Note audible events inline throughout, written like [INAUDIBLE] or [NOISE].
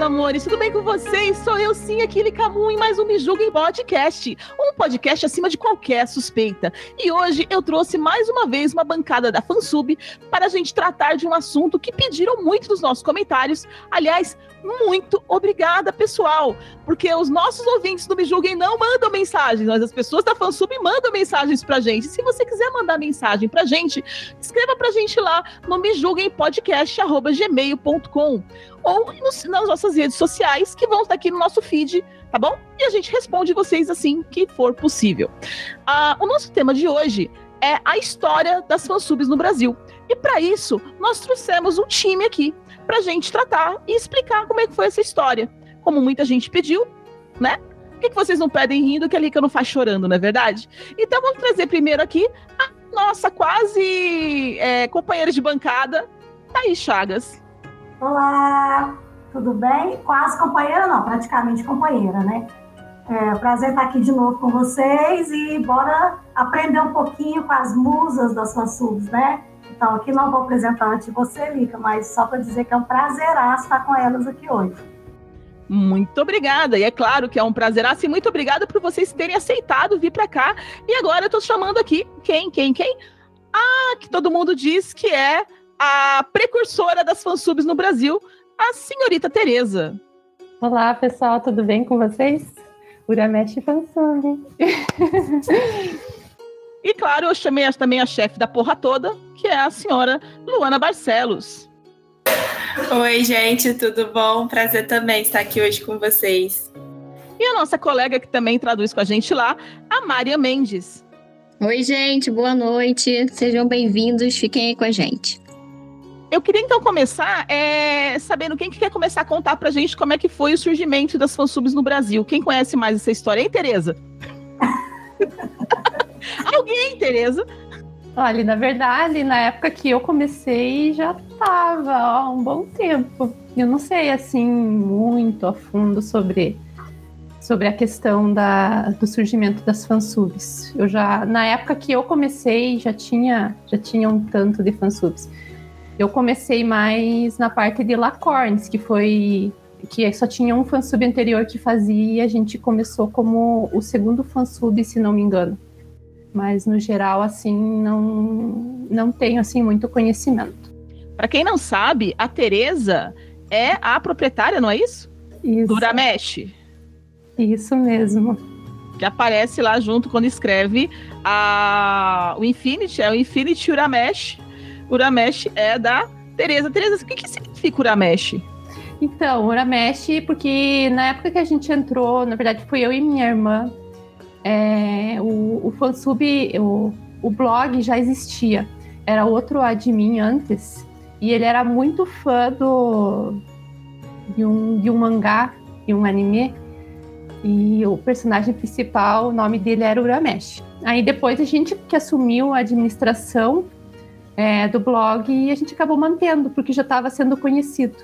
Amores, tudo bem com vocês? Sou eu sim, aquele Camu, em mais um Me Julguem Podcast, um podcast acima de qualquer suspeita. E hoje eu trouxe mais uma vez uma bancada da Fansub para a gente tratar de um assunto que pediram muito nos nossos comentários. Aliás, muito obrigada, pessoal, porque os nossos ouvintes do Me Julguem não mandam mensagens, mas as pessoas da Fansub mandam mensagens pra gente. Se você quiser mandar mensagem pra gente, escreva pra gente lá no mejulguempodcast.gmail.com ou nos- nas nossas redes sociais, que vão estar aqui no nosso feed, tá bom? E a gente responde vocês assim que for possível. Ah, o nosso tema de hoje é a história das fansubs no Brasil. E para isso, nós trouxemos um time aqui pra gente tratar e explicar como é que foi essa história. Como muita gente pediu, né? Por que, que vocês não pedem rindo que a Lica não faz chorando, não é verdade? Então vamos trazer primeiro aqui a nossa quase é, companheira de bancada, Thaís Chagas. Olá, tudo bem? Quase companheira, não, praticamente companheira, né? É prazer estar aqui de novo com vocês e bora aprender um pouquinho com as musas das fansubs, né? Então, aqui não vou apresentar antes você, Lica, mas só para dizer que é um prazeraço estar com elas aqui hoje. Muito obrigada. E é claro que é um prazer. Assim, muito obrigada por vocês terem aceitado vir para cá. E agora eu tô chamando aqui quem, quem, quem? Ah, que todo mundo diz que é a precursora das fansubs no Brasil, a senhorita Tereza. Olá, pessoal, tudo bem com vocês? Uramesh Fansub. [LAUGHS] E claro, eu chamei também a chefe da porra toda, que é a senhora Luana Barcelos. Oi, gente, tudo bom? Prazer também estar aqui hoje com vocês. E a nossa colega que também traduz com a gente lá, a Maria Mendes. Oi, gente, boa noite. Sejam bem-vindos, fiquem aí com a gente. Eu queria então começar é, sabendo quem que quer começar a contar pra gente como é que foi o surgimento das fansubs no Brasil. Quem conhece mais essa história? Hein, Tereza? [LAUGHS] Alguém, Tereza? Olha, na verdade, na época que eu comecei já tava há um bom tempo. Eu não sei assim muito a fundo sobre sobre a questão da, do surgimento das fansubs. Eu já na época que eu comecei já tinha já tinha um tanto de fansubs. Eu comecei mais na parte de Lacorns, que foi que só tinha um fansub anterior que fazia e a gente começou como o segundo fansub, se não me engano. Mas no geral assim não não tenho assim muito conhecimento. Pra quem não sabe, a Tereza é a proprietária, não é isso? Isso, Do Uramesh. isso mesmo. Que aparece lá junto quando escreve a, o Infinity, é o Infinity Uramesh. Uramesh é da Tereza. Tereza, o que, que significa Uramesh? Então, Uramesh, porque na época que a gente entrou, na verdade foi eu e minha irmã, é, o, o fansub, o, o blog já existia. Era outro admin antes, e ele era muito fã do, de, um, de um mangá, de um anime, e o personagem principal, o nome dele era Uramesh. Aí depois a gente que assumiu a administração é, do blog e a gente acabou mantendo, porque já estava sendo conhecido.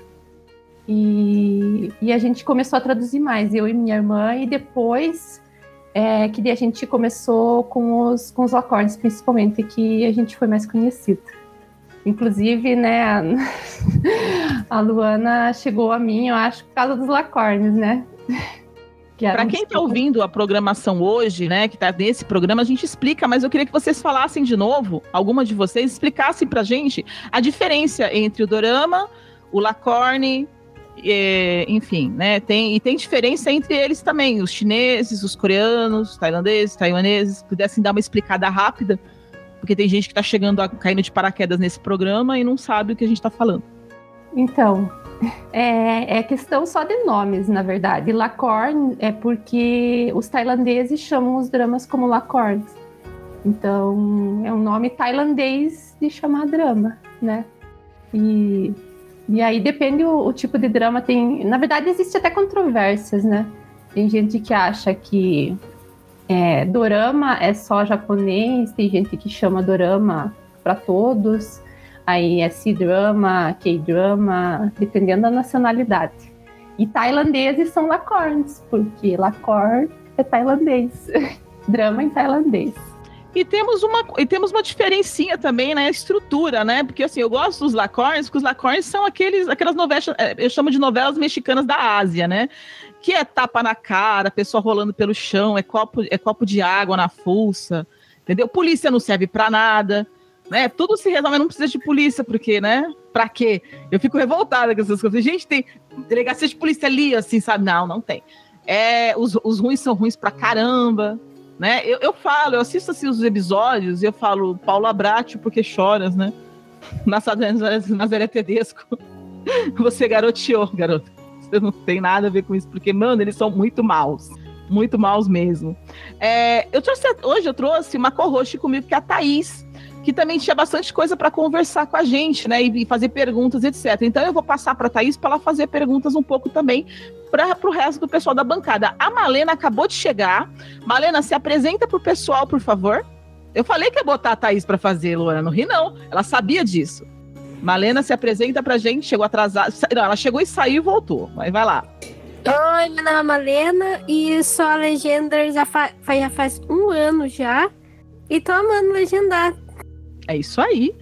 E, e a gente começou a traduzir mais, eu e minha irmã, e depois é, que a gente começou com os, com os acordes, principalmente, que a gente foi mais conhecido. Inclusive, né, a, [LAUGHS] a Luana chegou a mim, eu acho, por causa dos lacornes, né? [LAUGHS] Que Para quem está ouvindo a programação hoje, né, que está nesse programa, a gente explica, mas eu queria que vocês falassem de novo, alguma de vocês explicassem pra gente a diferença entre o dorama, o lacorne, é, enfim, né, tem, e tem diferença entre eles também, os chineses, os coreanos, os tailandeses, taiwaneses, pudessem dar uma explicada rápida, porque tem gente que está chegando, a, caindo de paraquedas nesse programa e não sabe o que a gente está falando. Então, é, é questão só de nomes, na verdade. Lacorn é porque os tailandeses chamam os dramas como Lacorns. Então, é um nome tailandês de chamar drama, né? E E aí depende o, o, tipo de drama. Tem, na verdade, existe até controvérsias, né? Tem gente que acha que é, dorama é só japonês, tem gente que chama dorama para todos. Aí é C-drama, K-drama, dependendo da nacionalidade. E tailandeses são lacorns, porque lacor é tailandês. [LAUGHS] drama em tailandês. E temos uma, e temos uma diferencinha também na né, estrutura, né? Porque assim, eu gosto dos lacorns, porque os lacorns são aqueles, aquelas novelas, é, eu chamo de novelas mexicanas da Ásia, né? Que é tapa na cara, pessoa rolando pelo chão, é copo, é copo de água na fuça, entendeu? Polícia não serve para nada, né? Tudo se resolve, não precisa de polícia, porque, né? Pra quê? Eu fico revoltada com essas coisas. Gente, tem delegacia de polícia ali, assim, sabe? Não, não tem. É, os, os ruins são ruins pra caramba, né? Eu, eu falo, eu assisto assim os episódios e eu falo, Paulo Abratio, porque choras, né? [LAUGHS] Nazaré Tedesco. [LAUGHS] Você garoteou, garoto. Você não tem nada a ver com isso, porque, mano, eles são muito maus. Muito maus mesmo. É, eu trouxe, hoje eu trouxe uma co comigo, que é a Thaís, que também tinha bastante coisa para conversar com a gente, né? E, fazer perguntas, etc. Então eu vou passar para a Thaís para ela fazer perguntas um pouco também para o resto do pessoal da bancada. A Malena acabou de chegar. Malena, se apresenta para o pessoal, por favor. Eu falei que ia botar a Thaís para fazer, Luana. Não ri, não. Ela sabia disso. Malena se apresenta pra gente, chegou atrasada. Não, ela chegou e saiu e voltou. Mas vai lá. Oi, meu nome é Malena e sou a Legender já, fa já faz um ano já. E tô amando legendar. É isso aí.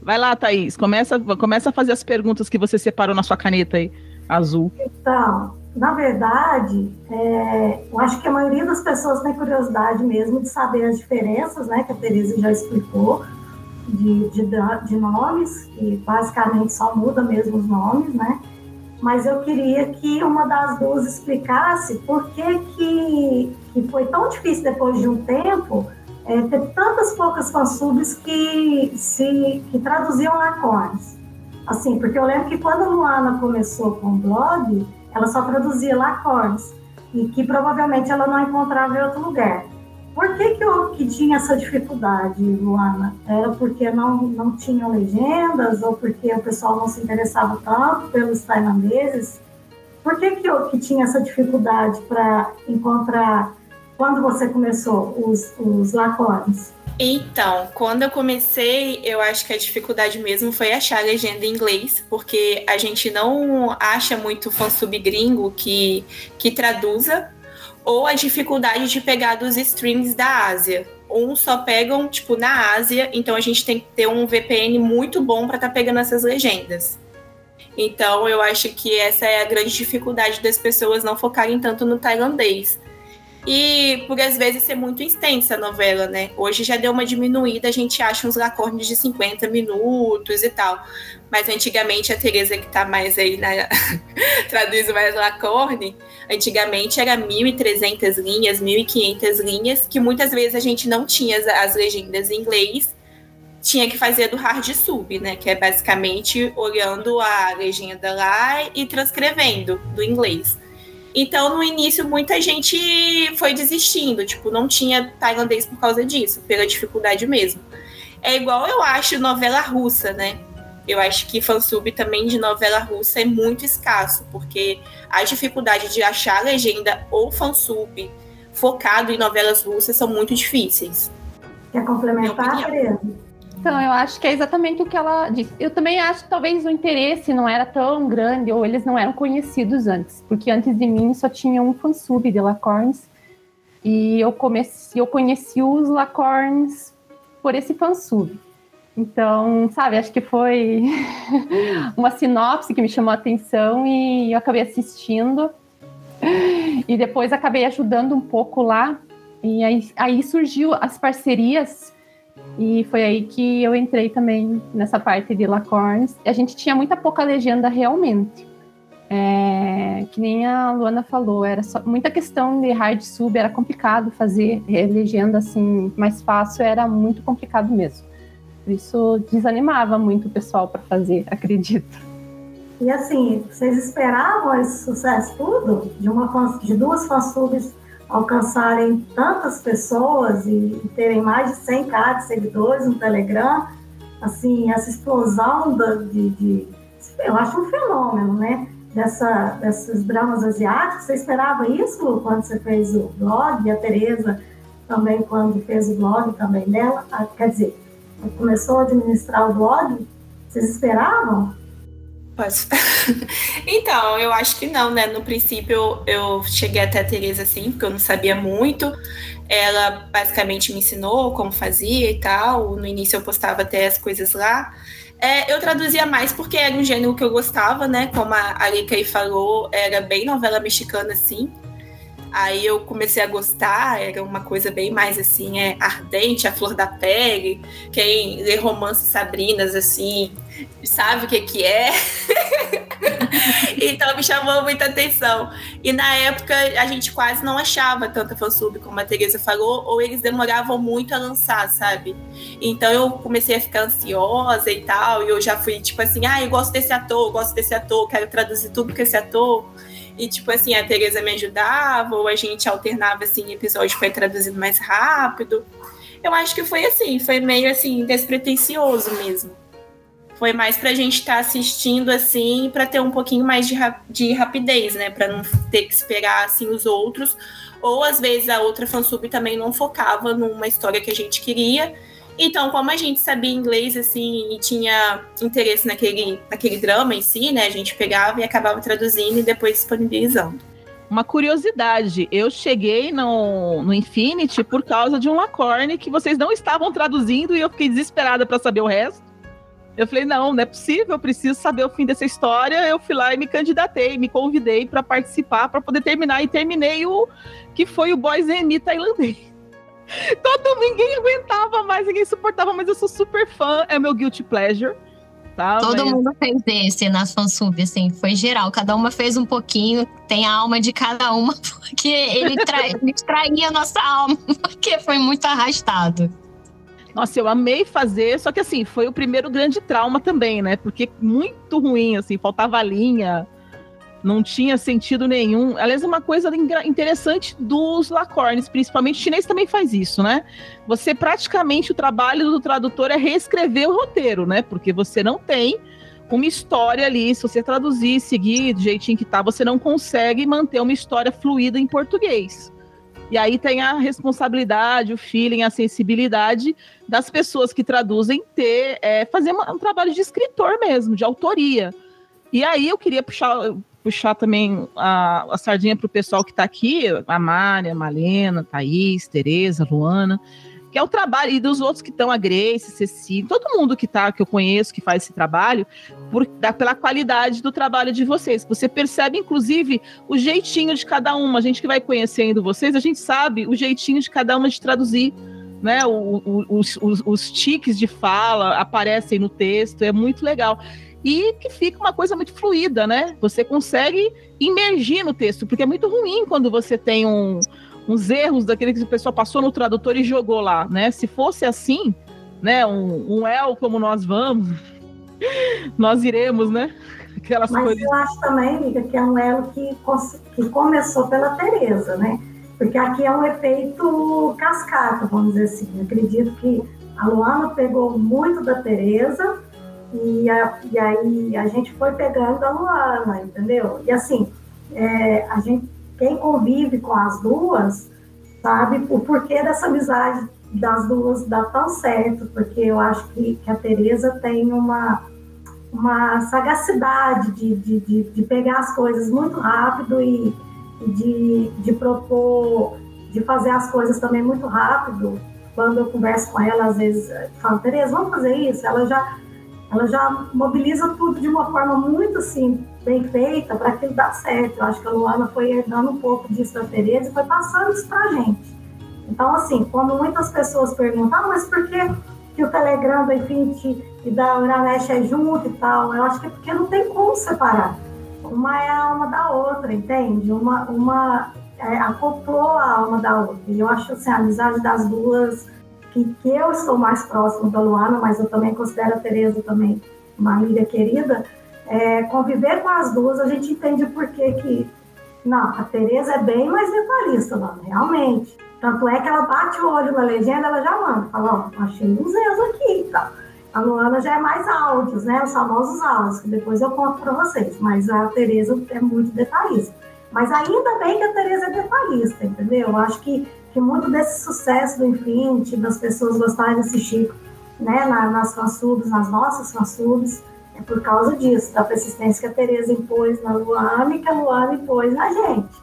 Vai lá, Thaís. Começa, começa a fazer as perguntas que você separou na sua caneta aí azul? Então, na verdade, é, eu acho que a maioria das pessoas tem curiosidade mesmo de saber as diferenças, né, que a Teresa já explicou, de, de, de nomes, que basicamente só muda mesmo os nomes, né? Mas eu queria que uma das duas explicasse por que, que, que foi tão difícil depois de um tempo é, ter tantas poucas fansubs que, se, que traduziam lacones. Assim, porque eu lembro que quando a Luana começou com o blog, ela só traduzia Lacorns e que provavelmente ela não encontrava em outro lugar. Por que, que, eu, que tinha essa dificuldade, Luana? Era porque não, não tinham legendas ou porque o pessoal não se interessava tanto pelos tailandeses? Por que, que eu que tinha essa dificuldade para encontrar, quando você começou, os, os lacorns? Então, quando eu comecei, eu acho que a dificuldade mesmo foi achar a legenda em inglês, porque a gente não acha muito fansub gringo que, que traduza, ou a dificuldade de pegar dos streams da Ásia. Uns só pegam, tipo, na Ásia, então a gente tem que ter um VPN muito bom para estar tá pegando essas legendas. Então, eu acho que essa é a grande dificuldade das pessoas não focarem tanto no tailandês. E por às vezes ser muito extensa a novela, né? Hoje já deu uma diminuída, a gente acha uns lacornes de 50 minutos e tal. Mas antigamente a Tereza que tá mais aí na [LAUGHS] traduz mais lacorne, antigamente era 1300 linhas, 1500 linhas, que muitas vezes a gente não tinha as, as legendas em inglês, tinha que fazer do hard sub, né, que é basicamente olhando a legenda lá e transcrevendo do inglês. Então, no início, muita gente foi desistindo, tipo, não tinha tailandês por causa disso, pela dificuldade mesmo. É igual eu acho novela russa, né? Eu acho que fansub também de novela russa é muito escasso, porque a dificuldade de achar legenda ou fansub focado em novelas russas são muito difíceis. Quer complementar? Então, eu acho que é exatamente o que ela disse. Eu também acho que talvez o interesse não era tão grande, ou eles não eram conhecidos antes, porque antes de mim só tinha um fansub de Lacorns, e eu, comecei, eu conheci os Lacorns por esse fansub. Então, sabe, acho que foi [LAUGHS] uma sinopse que me chamou a atenção e eu acabei assistindo. E depois acabei ajudando um pouco lá. E aí, aí surgiu as parcerias e foi aí que eu entrei também nessa parte de Lacorns. A gente tinha muita pouca legenda realmente. É, que nem a Luana falou, era só, muita questão de hard sub, era complicado fazer legenda assim, mais fácil, era muito complicado mesmo. Isso desanimava muito o pessoal para fazer, [LAUGHS] acredito. E assim, vocês esperavam esse sucesso tudo? De, uma, de duas fansubs alcançarem tantas pessoas e, terem mais de 100k de seguidores no Telegram, assim, essa explosão de, de eu acho um fenômeno, né? Dessa, desses dramas asiáticos. Você esperava isso quando você fez o blog? E a Tereza também, quando fez o blog também dela? Ah, quer dizer, começou a administrar o blog? Vocês esperavam? Posso? [LAUGHS] então, eu acho que não, né? No princípio, eu cheguei até a Tereza assim, porque eu não sabia muito. Ela basicamente me ensinou como fazia e tal. No início eu postava até as coisas lá. É, eu traduzia mais porque era um gênero que eu gostava, né? Como a Arika aí falou, era bem novela mexicana, assim. Aí eu comecei a gostar, era uma coisa bem mais assim, é ardente, a flor da pele. Quem lê romances Sabrinas, assim, sabe o que que é. [LAUGHS] então me chamou muita atenção. E na época a gente quase não achava tanta fansub, como a Teresa falou, ou eles demoravam muito a lançar, sabe? Então eu comecei a ficar ansiosa e tal, e eu já fui tipo assim, ah, eu gosto desse ator, eu gosto desse ator, quero traduzir tudo com esse ator. E, tipo assim, a Tereza me ajudava, ou a gente alternava, assim, episódio foi traduzido mais rápido. Eu acho que foi assim, foi meio, assim, despretensioso mesmo. Foi mais pra gente estar tá assistindo, assim, para ter um pouquinho mais de, de rapidez, né? Pra não ter que esperar, assim, os outros. Ou, às vezes, a outra fansub também não focava numa história que a gente queria então, como a gente sabia inglês, assim, e tinha interesse naquele, naquele drama em si, né? A gente pegava e acabava traduzindo e depois disponibilizando. Uma curiosidade, eu cheguei no, no Infinity por causa de um Lacorne que vocês não estavam traduzindo e eu fiquei desesperada para saber o resto. Eu falei, não, não é possível, eu preciso saber o fim dessa história. Eu fui lá e me candidatei, me convidei para participar, para poder terminar. E terminei o que foi o Boys Emi tailandês. [LAUGHS] Todo ninguém aguentava mais, ninguém suportava, mas eu sou super fã, é meu guilty pleasure. Tá, Todo mas... mundo fez esse na fansub, assim, foi geral. Cada uma fez um pouquinho, tem a alma de cada uma, [LAUGHS] porque ele, tra... ele traía a nossa alma, [LAUGHS] porque foi muito arrastado. Nossa, eu amei fazer, só que assim, foi o primeiro grande trauma também, né? Porque muito ruim, assim, faltava linha, não tinha sentido nenhum. Aliás, uma coisa interessante dos Lacornes, principalmente o chinês também faz isso, né? Você praticamente o trabalho do tradutor é reescrever o roteiro, né? Porque você não tem uma história ali, se você traduzir, seguir do jeitinho que tá, você não consegue manter uma história fluida em português. E aí tem a responsabilidade, o feeling, a sensibilidade das pessoas que traduzem ter, é, fazer um trabalho de escritor mesmo, de autoria. E aí eu queria puxar, puxar também a, a sardinha para o pessoal que está aqui, a Mária, a Malena, Thaís, Tereza, Luana, que é o trabalho, e dos outros que estão, a Grace, Ceci, todo mundo que tá, que eu conheço, que faz esse trabalho, por, pela qualidade do trabalho de vocês. Você percebe, inclusive, o jeitinho de cada uma. A gente que vai conhecendo vocês, a gente sabe o jeitinho de cada uma de traduzir. Né, o, o, os, os, os tiques de fala aparecem no texto, é muito legal e que fica uma coisa muito fluida, né? Você consegue imergir no texto, porque é muito ruim quando você tem um, uns erros daquele que o pessoal passou no tradutor e jogou lá, né? Se fosse assim, né, um, um El como nós vamos, nós iremos, né? Aquelas Mas coisas. eu acho também, amiga, que é um elo que, que começou pela Tereza, né? Porque aqui é um efeito cascata, vamos dizer assim. Eu acredito que a Luana pegou muito da Tereza, e, a, e aí a gente foi pegando a Luana, entendeu? E assim, é, a gente, quem convive com as duas sabe o porquê dessa amizade das duas dá tão certo, porque eu acho que, que a Tereza tem uma, uma sagacidade de, de, de, de pegar as coisas muito rápido e, de, de propor, de fazer as coisas também muito rápido. Quando eu converso com ela, às vezes, eu falo, Tereza, vamos fazer isso? Ela já ela já mobiliza tudo de uma forma muito assim, bem feita para aquilo dar certo. Eu acho que a Luana foi herdando um pouco disso da Tereza e foi passando isso para a gente. Então, assim, quando muitas pessoas perguntam, ah, mas por que, que o Telegram da Infinity e da Uramesh é junto e tal? Eu acho que é porque não tem como separar. Uma é a alma da outra, entende? Uma, uma é, acoplou a alma da outra. E eu acho assim, a amizade das duas que, que eu estou mais próximo da Luana, mas eu também considero a Tereza também uma amiga querida, é, conviver com as duas, a gente entende por que que... Não, a Tereza é bem mais detalhista, realmente. Tanto é que ela bate o olho na legenda, ela já manda, fala, ó, achei uns erros aqui e. A Luana já é mais áudios, né? Os famosos áudios, que depois eu conto para vocês. Mas a Tereza é muito detalhista. Mas ainda bem que a Tereza é detalhista, entendeu? Eu acho que, que muito desse sucesso do Infinity, das pessoas gostarem de assistir né, na, nas fansubs, nas nossas fansubs, é por causa disso, da persistência que a Tereza impôs na Luana e que a Luana impôs na gente.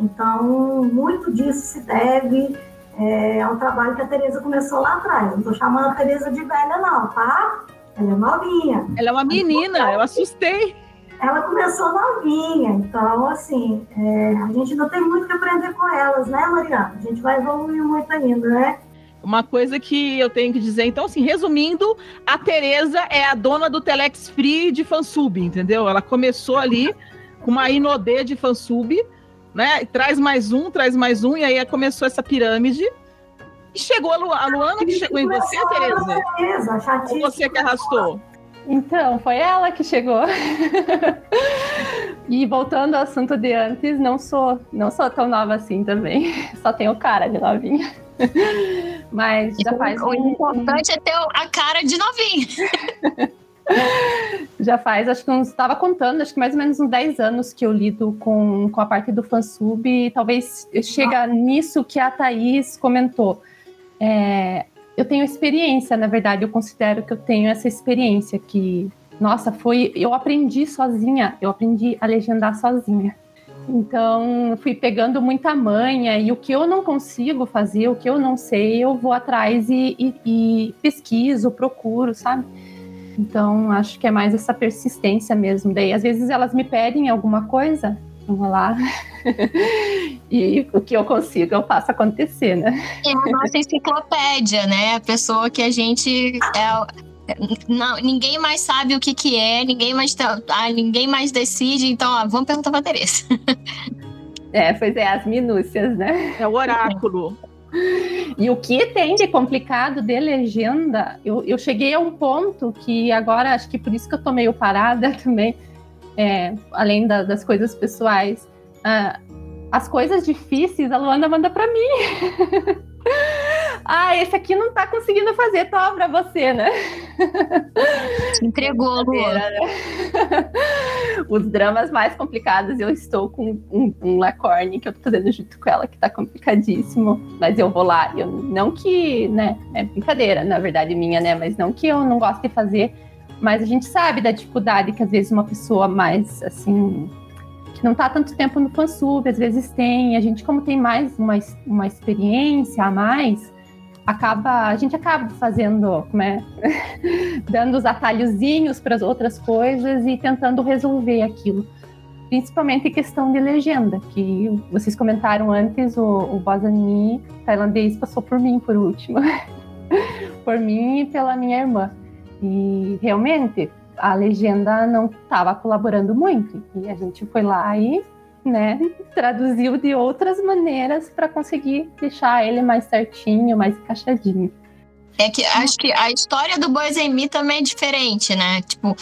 Então, muito disso se deve é, ao trabalho que a Tereza começou lá atrás. Não estou chamando a Tereza de velha, não, tá? Ela é novinha. Ela é uma menina, eu assustei. Ela começou novinha, então, assim, é, a gente não tem muito que aprender com elas, né, Mariana? A gente vai evoluir muito ainda, né? Uma coisa que eu tenho que dizer, então, assim, resumindo, a Tereza é a dona do Telex Free de fansub, entendeu? Ela começou ali com uma Inodê de fansub, né? Traz mais um, traz mais um, e aí começou essa pirâmide. E chegou a, Lu, a Luana que chegou em você, Tereza? Tereza, Ou você que arrastou? Então, foi ela que chegou. [LAUGHS] e voltando ao assunto de antes, não sou, não sou tão nova assim também. [LAUGHS] Só tenho cara de novinha. [LAUGHS] Mas já faz. O importante é ter a cara de novinha. Já faz, acho que uns. Estava contando, acho que mais ou menos uns 10 anos que eu lido com, com a parte do fansub. E talvez chega nisso que a Thaís comentou. É, eu tenho experiência, na verdade, eu considero que eu tenho essa experiência que, nossa, foi. Eu aprendi sozinha, eu aprendi a legendar sozinha. Então, fui pegando muita manha e o que eu não consigo fazer, o que eu não sei, eu vou atrás e, e, e pesquiso, procuro, sabe? Então, acho que é mais essa persistência mesmo. Daí, às vezes, elas me pedem alguma coisa, vamos lá. [LAUGHS] e o que eu consigo, eu faço acontecer, né? É a nossa enciclopédia, né? A pessoa que a gente. É, não, ninguém mais sabe o que que é, ninguém mais, tá, ah, ninguém mais decide, então ó, vamos perguntar pra Tereza. É, pois é, as minúcias, né? É o oráculo. E o que tem de complicado de legenda, eu, eu cheguei a um ponto que agora, acho que por isso que eu tô meio parada [LAUGHS] também, é, além da, das coisas pessoais, uh, as coisas difíceis a Luana manda para mim. [LAUGHS] ah, esse aqui não tá conseguindo fazer, toma pra você, né? Entregou, Luana. Né? Os dramas mais complicados, eu estou com um, um Lacorne que eu tô fazendo junto com ela, que tá complicadíssimo. Mas eu vou lá. Eu, não que, né, é brincadeira, na verdade, minha, né? Mas não que eu não gosto de fazer. Mas a gente sabe da dificuldade que às vezes uma pessoa mais, assim, que não está tanto tempo no fansub, às vezes tem. A gente, como tem mais uma, uma experiência a mais, acaba, a gente acaba fazendo, como é, [LAUGHS] dando os atalhozinhos para as outras coisas e tentando resolver aquilo. Principalmente questão de legenda, que vocês comentaram antes, o, o tailandês passou por mim por último. [LAUGHS] por mim e pela minha irmã. E realmente, a legenda não estava colaborando muito. E a gente foi lá e né, traduziu de outras maneiras para conseguir deixar ele mais certinho, mais encaixadinho. É que acho que a história do Boys and Me também é diferente, né? Tipo,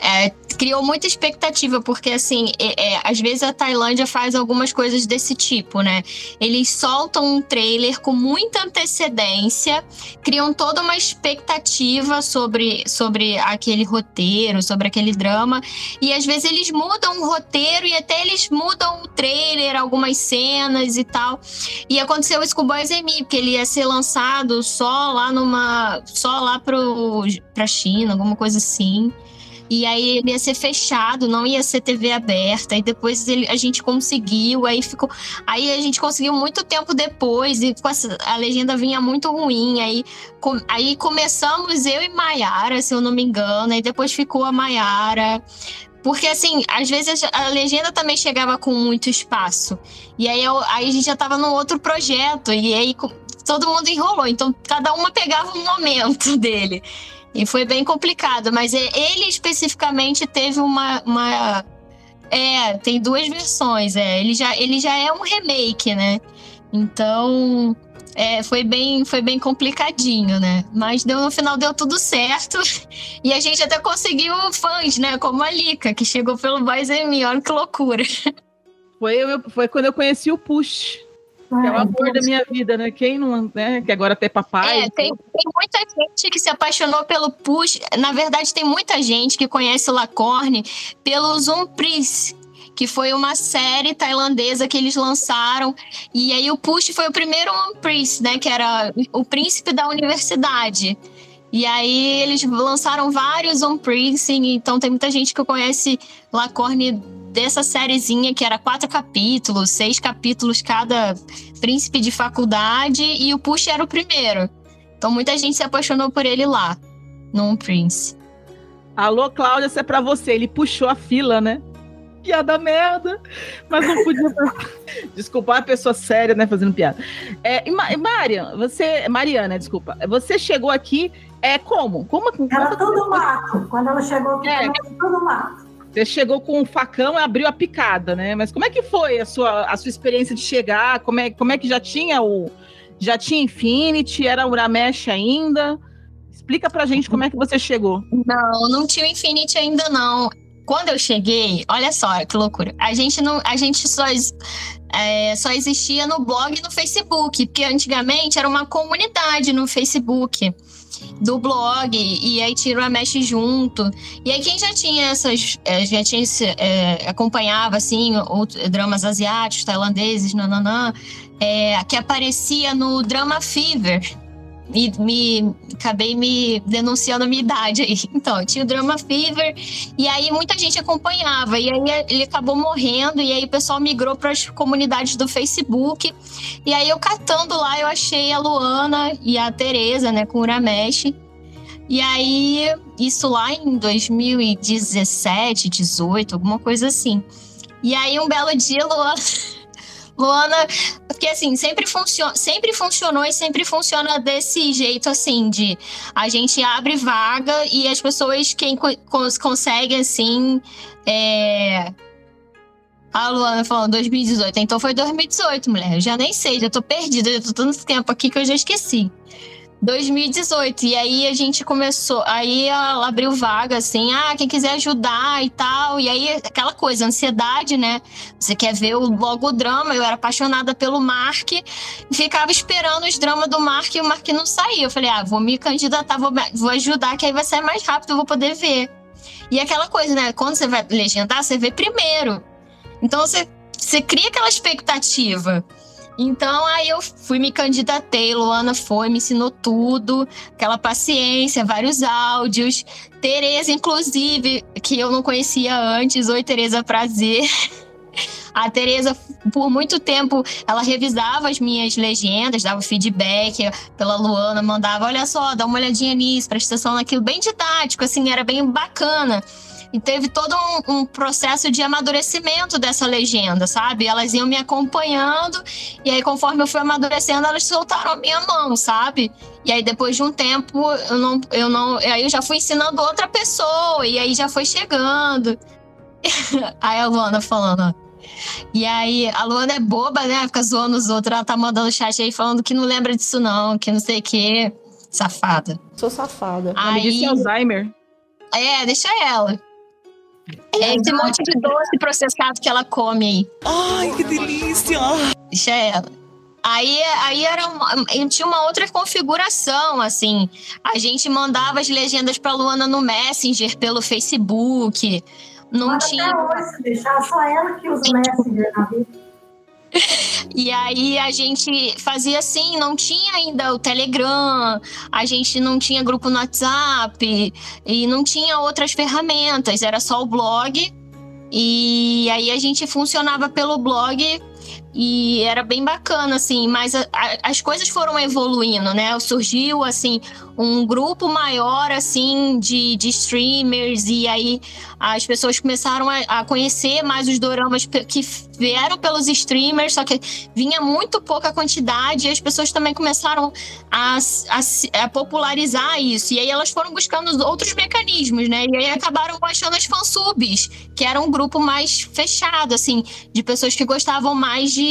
é, criou muita expectativa, porque assim, é, é, às vezes a Tailândia faz algumas coisas desse tipo, né? Eles soltam um trailer com muita antecedência, criam toda uma expectativa sobre, sobre aquele roteiro, sobre aquele drama, e às vezes eles mudam o roteiro e até eles mudam o trailer, algumas cenas e tal. E aconteceu isso com o Boys and Me, porque ele ia ser lançado só lá numa só lá pro, pra China, alguma coisa assim. E aí ele ia ser fechado, não ia ser TV aberta. E depois ele, a gente conseguiu, aí ficou. Aí a gente conseguiu muito tempo depois, e a legenda vinha muito ruim. Aí, com, aí começamos eu e Maiara, se eu não me engano, e depois ficou a Maiara. Porque, assim, às vezes a legenda também chegava com muito espaço. E aí, eu, aí a gente já tava num outro projeto. E aí todo mundo enrolou. Então, cada uma pegava um momento [LAUGHS] dele. E foi bem complicado. Mas ele especificamente teve uma. uma é, tem duas versões. É. Ele, já, ele já é um remake, né? Então. É, foi bem foi bem complicadinho, né? Mas deu, no final deu tudo certo. [LAUGHS] E a gente até conseguiu fãs, né? Como a Lika, que chegou pelo Boys Me. Olha que loucura. [LAUGHS] Foi, foi quando eu conheci o Push. É o amor da minha vida, né? Quem não, né? Que agora até papai. É, tem, tem muita gente que se apaixonou pelo Push. Na verdade, tem muita gente que conhece o Lacorne pelo Zoom Prince, que foi uma série tailandesa que eles lançaram. E aí o Push foi o primeiro One Prince, né? Que era o príncipe da universidade. E aí eles lançaram vários One Prince, então tem muita gente que conhece Lacorne dessa sériezinha que era quatro capítulos, seis capítulos cada príncipe de faculdade, e o Push era o primeiro. Então muita gente se apaixonou por ele lá, no One Prince. Alô, Cláudia, isso é pra você. Ele puxou a fila, né? Piada merda. Mas não podia. [LAUGHS] desculpa, a pessoa séria, né? Fazendo piada. É, Ma- Marian, você. Mariana, desculpa. Você chegou aqui. É como? Como? Era tudo mato. Quando ela chegou aqui, É. era tudo mato. Você chegou com um facão e abriu a picada, né? Mas como é que foi a sua, a sua experiência de chegar? Como é, como é que já tinha o. Já tinha Infinity? Era Uramesh ainda? Explica pra gente como é que você chegou. Não, não tinha Infinity ainda não. Quando eu cheguei, olha só que loucura. A gente não, a gente só é, só existia no blog e no Facebook, porque antigamente era uma comunidade no Facebook do blog e aí tira a mesh junto. E aí quem já tinha essas, é, já tinha é, acompanhava assim outros dramas asiáticos, tailandeses, nananã, é, que aparecia no Drama Fever me, me acabei me denunciando a minha idade aí. [LAUGHS] Então, tinha o Drama Fever, e aí muita gente acompanhava, e aí ele acabou morrendo, e aí o pessoal migrou para as comunidades do Facebook. E aí eu catando lá, eu achei a Luana e a Tereza, né, com o Uramesh. E aí, isso lá em 2017, 18, alguma coisa assim. E aí, um belo dia, Luana. [LAUGHS] Luana, porque assim, sempre, funciona, sempre funcionou e sempre funciona desse jeito, assim, de a gente abre vaga e as pessoas, quem co- cons- consegue, assim, é... A Luana falando 2018, então foi 2018, mulher, eu já nem sei, já tô perdida, já tô tanto tempo aqui que eu já esqueci. 2018, e aí a gente começou, aí ela abriu vaga, assim, ah, quem quiser ajudar e tal, e aí aquela coisa, ansiedade, né? Você quer ver o, logo o drama, eu era apaixonada pelo Mark, ficava esperando os dramas do Mark e o Mark não saía. Eu falei, ah, vou me candidatar, vou, vou ajudar, que aí vai sair mais rápido, eu vou poder ver. E aquela coisa, né? Quando você vai legendar, você vê primeiro. Então você, você cria aquela expectativa. Então aí eu fui me candidatei, Luana foi, me ensinou tudo, aquela paciência, vários áudios. Tereza, inclusive, que eu não conhecia antes. Oi, Tereza, prazer. [LAUGHS] A Tereza, por muito tempo, ela revisava as minhas legendas, dava feedback pela Luana, mandava, olha só, dá uma olhadinha nisso, presta atenção naquilo, bem didático, assim, era bem bacana. E teve todo um, um processo de amadurecimento dessa legenda, sabe? Elas iam me acompanhando, e aí, conforme eu fui amadurecendo, elas soltaram a minha mão, sabe? E aí, depois de um tempo, eu não. Eu não aí eu já fui ensinando outra pessoa, e aí já foi chegando. [LAUGHS] aí a Luana falando, ó. E aí, a Luana é boba, né? Fica zoando os outros. Ela tá mandando chat aí falando que não lembra disso, não, que não sei o quê. Safada. Sou safada. Ela me disse Alzheimer. É, deixa ela. É esse monte de doce processado que ela come aí. Ai, que delícia! Deixa ela. Aí, aí era uma, tinha uma outra configuração, assim. A gente mandava as legendas pra Luana no Messenger, pelo Facebook. Não Mas tinha. Até hoje, deixar, só ela que usa o Messenger na vida. [LAUGHS] E aí a gente fazia assim, não tinha ainda o Telegram, a gente não tinha grupo no WhatsApp e não tinha outras ferramentas, era só o blog. E aí a gente funcionava pelo blog e era bem bacana, assim, mas a- a- as coisas foram evoluindo, né? Surgiu, assim, um grupo maior, assim, de, de streamers, e aí as pessoas começaram a, a conhecer mais os doramas que vieram pelos streamers, só que vinha muito pouca quantidade, e as pessoas também começaram a, a a popularizar isso, e aí elas foram buscando os outros mecanismos, né? E aí acabaram achando as fansubs, que era um grupo mais fechado, assim, de pessoas que gostavam mais de,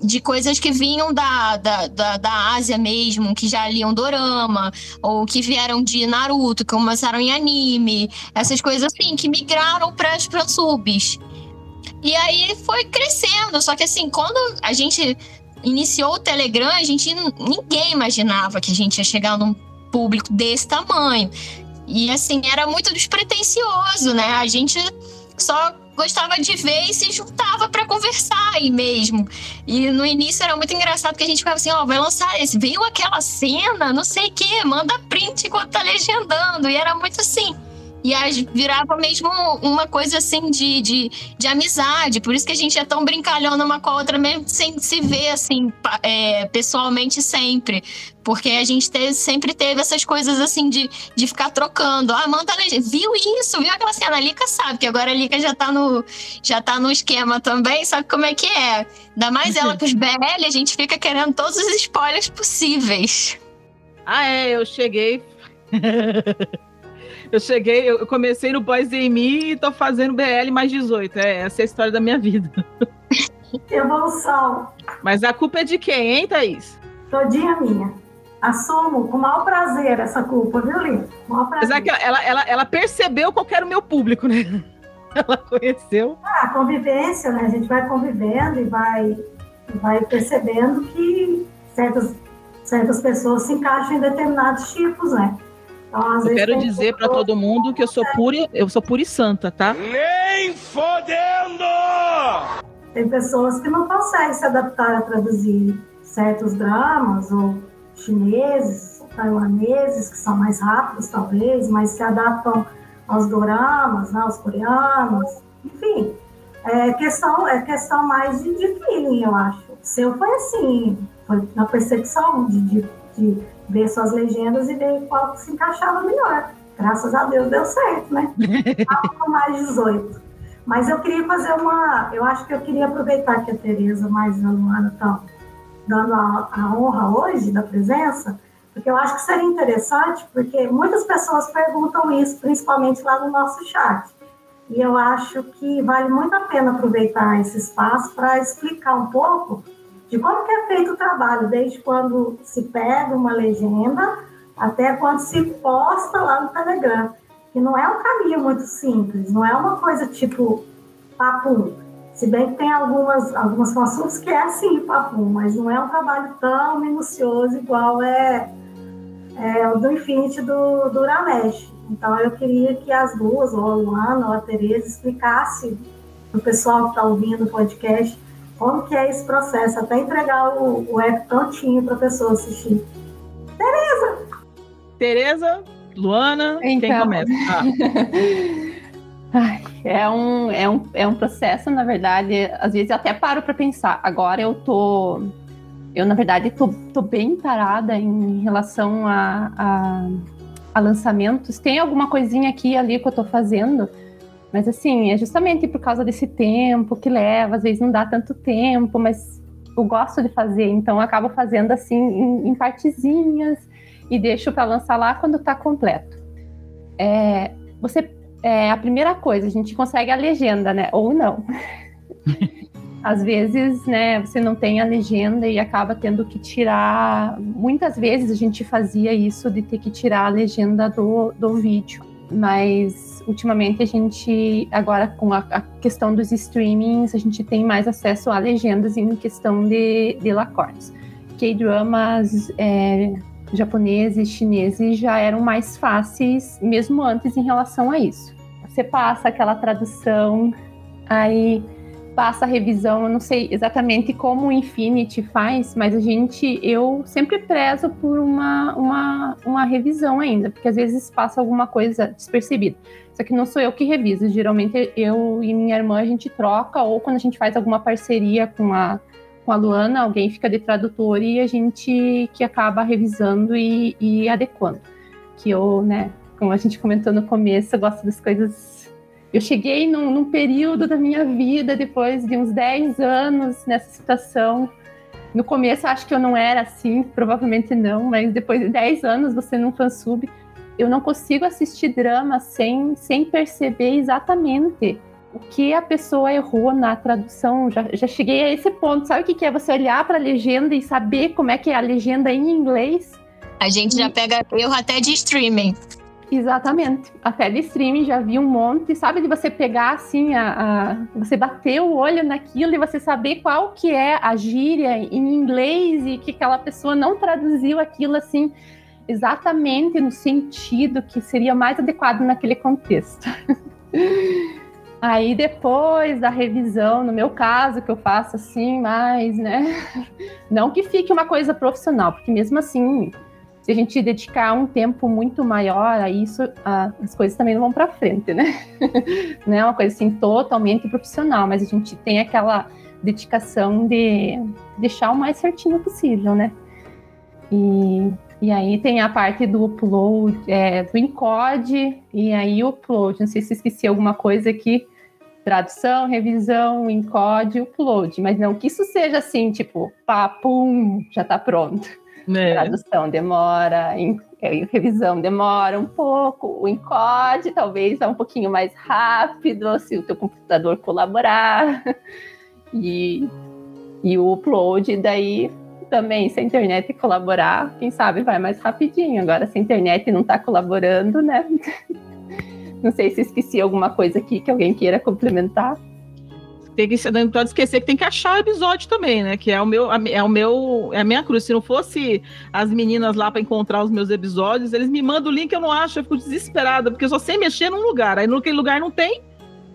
de coisas que vinham da, da, da, da Ásia mesmo, que já liam dorama, ou que vieram de Naruto, que começaram em anime, essas coisas assim, que migraram para as fansubs. E aí foi crescendo, só que assim, quando a gente iniciou o Telegram, a gente ninguém imaginava que a gente ia chegar num público desse tamanho. E assim, era muito despretensioso, né? A gente só gostava de ver e se juntava para conversar aí mesmo. E no início era muito engraçado que a gente ficava assim, ó, oh, vai lançar esse, viu aquela cena, não sei o quê, manda print enquanto tá legendando. E era muito assim. E aí virava mesmo uma coisa assim de, de, de, amizade. Por isso que a gente é tão brincalhona uma com a outra, mesmo sem se ver assim, é, pessoalmente sempre. Porque a gente teve, sempre teve essas coisas assim de, de ficar trocando. Ah, manda Viu isso? Viu aquela cena? A Lica sabe, que agora a Lica já tá no, já tá no esquema também, sabe como é que é. Ainda mais ela com os BL, a gente fica querendo todos os spoilers possíveis. Ah, é, eu cheguei. [LAUGHS] Eu cheguei, eu comecei no Boys em Me e tô fazendo BL mais 18. É, essa é a história da minha vida. [LAUGHS] Evolução. Mas a culpa é de quem, hein, Thaís? Todinha minha. Assumo com o maior prazer essa culpa, viu, Lili? Mas é que ela, ela, ela percebeu qual era o meu público, né? [LAUGHS] Ela conheceu. Ah, a convivência, né? A gente vai convivendo e vai, vai percebendo que certas, certas pessoas se encaixam em determinados tipos, né? Então, eu quero dizer para todo mundo que eu sou pura, eu sou pura e santa, tá? Nem fodendo! Tem pessoas que não conseguem se adaptar a traduzir certos dramas ou chineses, taiwaneses que são mais rápidos talvez, mas se adaptam aos doramas, né, aos coreanos, enfim. É questão, é questão mais de, de feeling, eu acho. O seu foi assim, foi na percepção de, de, de ver suas legendas e ver qual se encaixava melhor. Graças a Deus deu certo, né? [LAUGHS] mais 18. Mas eu queria fazer uma. Eu acho que eu queria aproveitar que a Tereza mais a Luana estão dando a, a honra hoje da presença, porque eu acho que seria interessante, porque muitas pessoas perguntam isso, principalmente lá no nosso chat. E eu acho que vale muito a pena aproveitar esse espaço para explicar um pouco de como que é feito o trabalho, desde quando se pega uma legenda até quando se posta lá no Telegram. Que não é um caminho muito simples, não é uma coisa tipo papum. Se bem que tem algumas, algumas assuntos que é assim, papum, mas não é um trabalho tão minucioso igual é, é o do Infinity do, do Uramesh. Então eu queria que as duas, ou a Luana ou a Tereza, explicasse para o pessoal que está ouvindo o podcast como que é esse processo, até entregar o, o app prontinho para a pessoa assistir. Tereza! Tereza, Luana, então. quem começa? [LAUGHS] Ah. é, um, é, um, é um processo, na verdade, às vezes eu até paro para pensar. Agora eu tô. Eu, na verdade, tô, tô bem parada em relação a, a, a lançamentos. Tem alguma coisinha aqui e ali que eu tô fazendo, mas assim, é justamente por causa desse tempo que leva, às vezes não dá tanto tempo, mas eu gosto de fazer, então eu acabo fazendo assim em, em partezinhas e deixo para lançar lá quando está completo. É, você, é, a primeira coisa, a gente consegue a legenda, né? Ou não. [LAUGHS] Às vezes, né, você não tem a legenda e acaba tendo que tirar. Muitas vezes a gente fazia isso de ter que tirar a legenda do, do vídeo, mas ultimamente a gente, agora com a, a, questão dos streamings, a gente tem mais acesso a legendas em questão de, de lacortes. K-dramas é, japoneses, chineses já eram mais fáceis, mesmo antes em relação a isso. Você passa aquela tradução, aí passa a revisão, eu não sei exatamente como o Infinity faz, mas a gente, eu sempre prezo por uma, uma, uma revisão ainda, porque às vezes passa alguma coisa despercebida. Só que não sou eu que reviso, geralmente eu e minha irmã a gente troca, ou quando a gente faz alguma parceria com a, com a Luana, alguém fica de tradutor e a gente que acaba revisando e, e adequando. Que eu, né, como a gente comentou no começo, eu gosto das coisas eu cheguei num, num, período da minha vida, depois de uns 10 anos nessa situação. No começo acho que eu não era assim, provavelmente não, mas depois de 10 anos você num fansub, eu não consigo assistir drama sem, sem perceber exatamente o que a pessoa errou na tradução. Já, já cheguei a esse ponto. Sabe o que, que é você olhar para a legenda e saber como é que é a legenda em inglês? A gente já pega erro até de streaming. Exatamente. Até de streaming já vi um monte, sabe? De você pegar assim, a, a, você bater o olho naquilo e você saber qual que é a gíria em inglês e que aquela pessoa não traduziu aquilo assim exatamente no sentido que seria mais adequado naquele contexto. [LAUGHS] Aí depois da revisão, no meu caso, que eu faço assim, mais, né? [LAUGHS] Não que fique uma coisa profissional, porque mesmo assim, se a gente dedicar um tempo muito maior a isso, a, as coisas também não vão para frente, né? [LAUGHS] Não é uma coisa assim totalmente profissional, mas a gente tem aquela dedicação de deixar o mais certinho possível, né? E, e aí tem a parte do upload, é, do encode, e aí o upload. Não sei se esqueci alguma coisa aqui. Tradução, revisão, encode, upload. Mas não que isso seja assim, tipo, pá, pum, já tá pronto. É. Tradução demora, em, é, revisão demora um pouco, o encode talvez é um pouquinho mais rápido, se o teu computador colaborar. [LAUGHS] E, e o upload daí também, se a internet colaborar, quem sabe vai mais rapidinho. Agora, se a internet não está colaborando, né? [LAUGHS] Não sei se esqueci alguma coisa aqui que alguém queira complementar. Tem que, não pode esquecer que tem que achar o episódio também, né? Que é o meu, é o meu, é a minha cruz. Se não fosse as meninas lá para encontrar os meus episódios, eles me mandam o link, eu não acho, eu fico desesperada, porque eu só sei mexer num lugar. Aí naquele lugar não tem.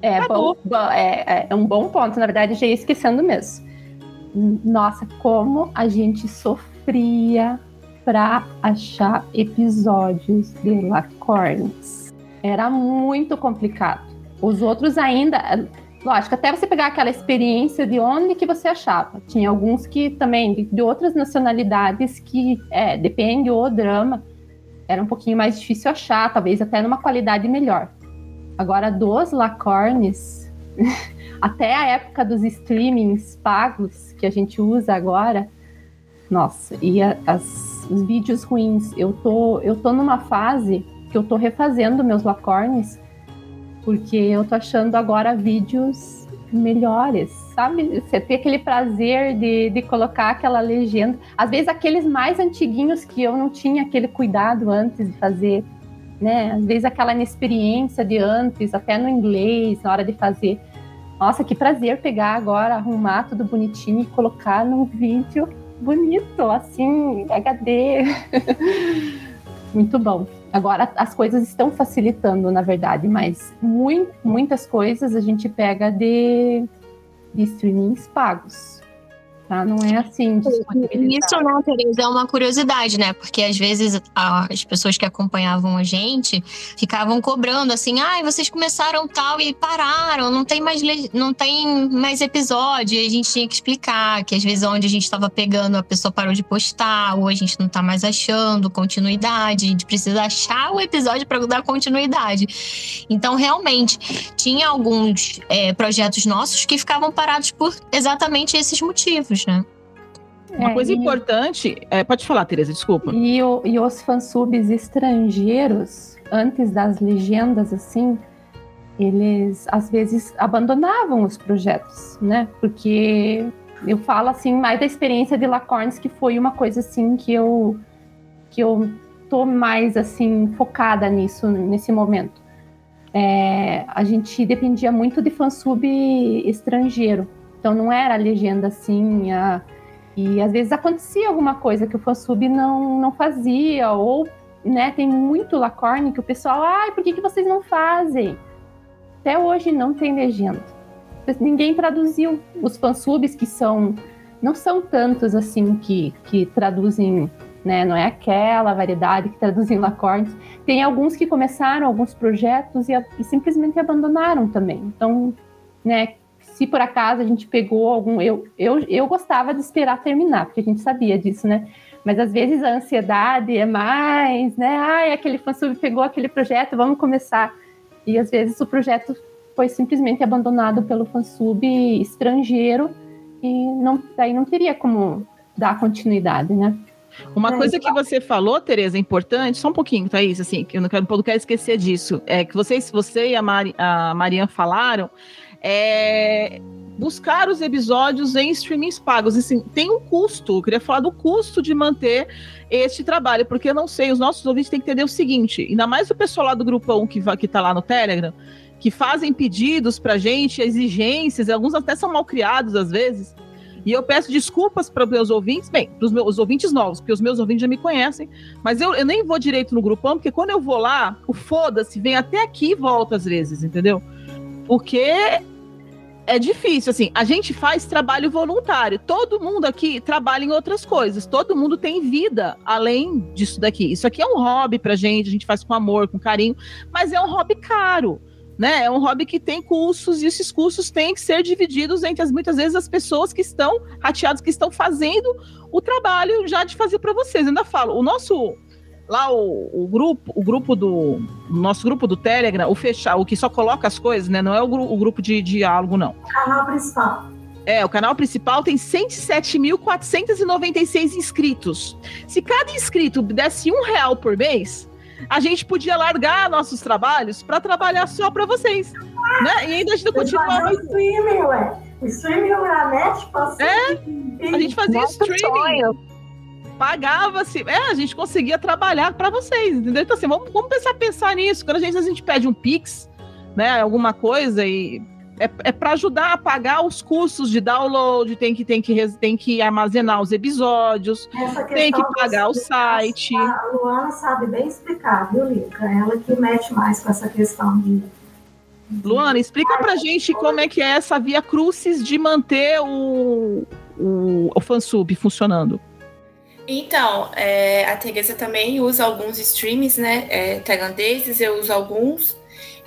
É, bom, é, é um bom ponto. Na verdade, já ia esquecendo mesmo nossa, como a gente sofria para achar episódios de Lacornes. Era muito complicado. Os outros ainda, lógico, até você pegar aquela experiência de onde que você achava. Tinha alguns que também de, de outras nacionalidades que é, depende do drama, era um pouquinho mais difícil achar, talvez até numa qualidade melhor. Agora dos Lacornes [LAUGHS] até a época dos streamings pagos que a gente usa agora, nossa, e a, as, os vídeos ruins, eu tô, eu tô numa fase que eu tô refazendo meus lacornes, porque eu tô achando agora vídeos melhores, sabe? Você tem aquele prazer de, de colocar aquela legenda. Às vezes aqueles mais antiguinhos que eu não tinha aquele cuidado antes de fazer, né? Às vezes aquela inexperiência de antes, até no inglês, na hora de fazer. Nossa, que prazer pegar agora, arrumar tudo bonitinho e colocar num vídeo bonito, assim, HD. [LAUGHS] Muito bom. Agora as coisas estão facilitando, na verdade, mas muito, muitas coisas a gente pega de, de streamings pagos. Tá? Não é assim. Isso, né, Tereza, é uma curiosidade, né? Porque às vezes as pessoas que acompanhavam a gente ficavam cobrando assim: ai, ah, vocês começaram tal e pararam, não tem mais, não tem mais episódio. E a gente tinha que explicar que às vezes onde a gente estava pegando, a pessoa parou de postar, ou a gente não tá mais achando continuidade. A gente precisa achar o episódio para dar continuidade. Então, realmente, tinha alguns é, projetos nossos que ficavam parados por exatamente esses motivos né? Uma é, coisa e... importante. É, pode falar, Tereza, desculpa. E, o, e os fansubs estrangeiros, antes das legendas, assim, eles às vezes abandonavam os projetos, né? Porque eu falo assim mais da experiência de Lacornes, que foi uma coisa assim que eu que eu tô mais assim focada nisso nesse momento. É, a gente dependia muito de fansub estrangeiro. Então não era a legenda assim, a... e às vezes acontecia alguma coisa que o fansub não, não fazia, ou né, tem muito lacorne que o pessoal, ai, por que, que vocês não fazem? Até hoje não tem legenda. Ninguém traduziu os fansubs que são não são tantos assim que, que traduzem, né? Não é aquela variedade que traduzem lacornes. Tem alguns que começaram alguns projetos e, e simplesmente abandonaram também. Então, né? Se por acaso a gente pegou algum. Eu, eu, eu gostava de esperar terminar, porque a gente sabia disso, né? Mas às vezes a ansiedade é mais, né? Ai, aquele fansub pegou aquele projeto, vamos começar. E às vezes o projeto foi simplesmente abandonado pelo fansub estrangeiro e não, daí não teria como dar continuidade, né? Uma é, coisa que você falou, Tereza, é importante, só um pouquinho, Thaís, assim, que eu não quero, não quero esquecer disso, é que vocês, você e a, Mari, a Mariana falaram é, buscar os episódios em streamings pagos. Assim, tem um custo. Eu queria falar do custo de manter este trabalho, porque eu não sei, os nossos ouvintes têm que entender o seguinte: ainda mais o pessoal lá do grupão que, que tá lá no Telegram, que fazem pedidos pra gente, exigências, alguns até são mal criados às vezes. E eu peço desculpas para os meus ouvintes, bem, para os meus ouvintes novos, porque os meus ouvintes já me conhecem, mas eu, eu nem vou direito no grupão, porque quando eu vou lá, o foda-se vem até aqui e volta às vezes, entendeu? Porque é difícil, assim, a gente faz trabalho voluntário. Todo mundo aqui trabalha em outras coisas. Todo mundo tem vida além disso daqui. Isso aqui é um hobby pra gente, a gente faz com amor, com carinho, mas é um hobby caro. Né? É um hobby que tem custos e esses custos têm que ser divididos entre as muitas vezes as pessoas que estão rateadas, que estão fazendo o trabalho já de fazer para vocês. Eu ainda falo, o nosso lá o, o, grupo, o grupo do nosso grupo do Telegram, o fechar, o que só coloca as coisas, né? Não é o, gru, o grupo de diálogo, não. O canal principal. É, o canal principal tem 107.496 inscritos. Se cada inscrito desse um real por mês, a gente podia largar nossos trabalhos para trabalhar só para vocês, né? E ainda a gente continua. O streaming, ué. O streaming, a net, É, a gente fazia Nossa, streaming. Sonho pagava-se. É, a gente conseguia trabalhar para vocês, entendeu? Então, assim, vamos, vamos pensar, pensar nisso. Quando a gente, a gente pede um Pix, né, alguma coisa, e é, é para ajudar a pagar os custos de download, tem que, tem que, tem que armazenar os episódios, tem que pagar o site. A Luana sabe bem explicar, viu, Lica? Ela que mexe mais com essa questão de. Luana, explica pra gente como é que é essa via crucis de manter o, o, o fansub funcionando. Então, é, a Teresa também usa alguns streams, né, é, tailandeses, eu uso alguns,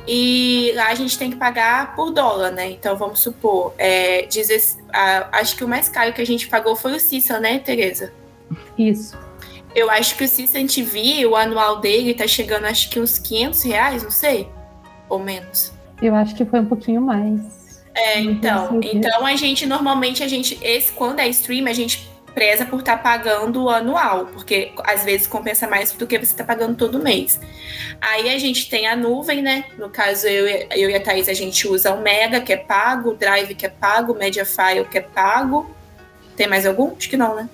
e lá a gente tem que pagar por dólar, né? Então, vamos supor, é, diz, a, acho que o mais caro que a gente pagou foi o Cissa, né, Teresa? Isso. Eu acho que o Cissa TV, o anual dele, tá chegando acho que uns 500 reais, não sei, ou menos. Eu acho que foi um pouquinho mais. É, então, então a gente, normalmente, a gente, esse, quando é stream, a gente preza por estar tá pagando o anual, porque às vezes compensa mais do que você está pagando todo mês. Aí a gente tem a nuvem, né? No caso, eu, eu e a Thaís, a gente usa o Mega, que é pago, o Drive, que é pago, o Mediafire, que é pago. Tem mais algum? Acho que não, né?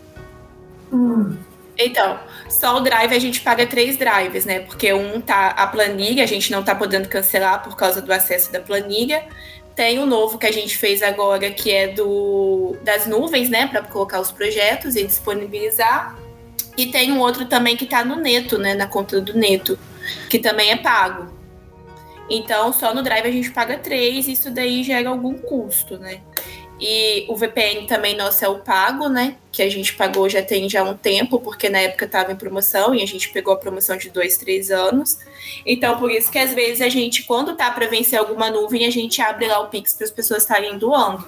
Hum. Então, só o drive a gente paga três drives, né? Porque um tá a planilha, a gente não tá podendo cancelar por causa do acesso da planilha. Tem o novo que a gente fez agora, que é do das nuvens, né, para colocar os projetos e disponibilizar. E tem um outro também que está no Neto, né, na conta do Neto, que também é pago. Então, só no Drive a gente paga três, isso daí gera algum custo, né? E o VPN também nosso é o pago, né? Que a gente pagou já tem já um tempo, porque na época estava em promoção e a gente pegou a promoção de dois, três anos. Então, por isso que às vezes a gente, quando tá para vencer alguma nuvem, a gente abre lá o Pix para as pessoas estarem doando.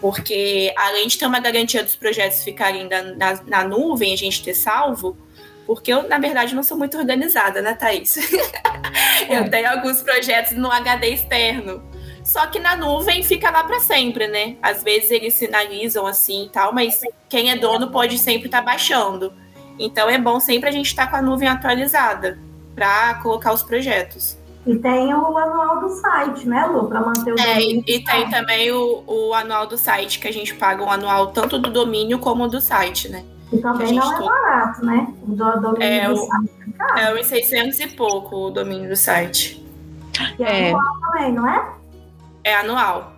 Porque além de ter uma garantia dos projetos ficarem na, na, na nuvem, a gente ter salvo, porque eu, na verdade, não sou muito organizada, né, Thaís? [LAUGHS] eu é. tenho alguns projetos no HD externo. Só que na nuvem fica lá para sempre, né? Às vezes eles sinalizam assim e tal, mas quem é dono pode sempre estar tá baixando. Então é bom sempre a gente estar tá com a nuvem atualizada para colocar os projetos. E tem o anual do site, né, Lu? Para manter o É, e, e tem também o, o anual do site, que a gente paga um anual tanto do domínio como do site, né? E também não é barato, né? O do, domínio é, do site. É, é uns 600 e pouco o domínio do site. E é, é anual também, não é? É anual.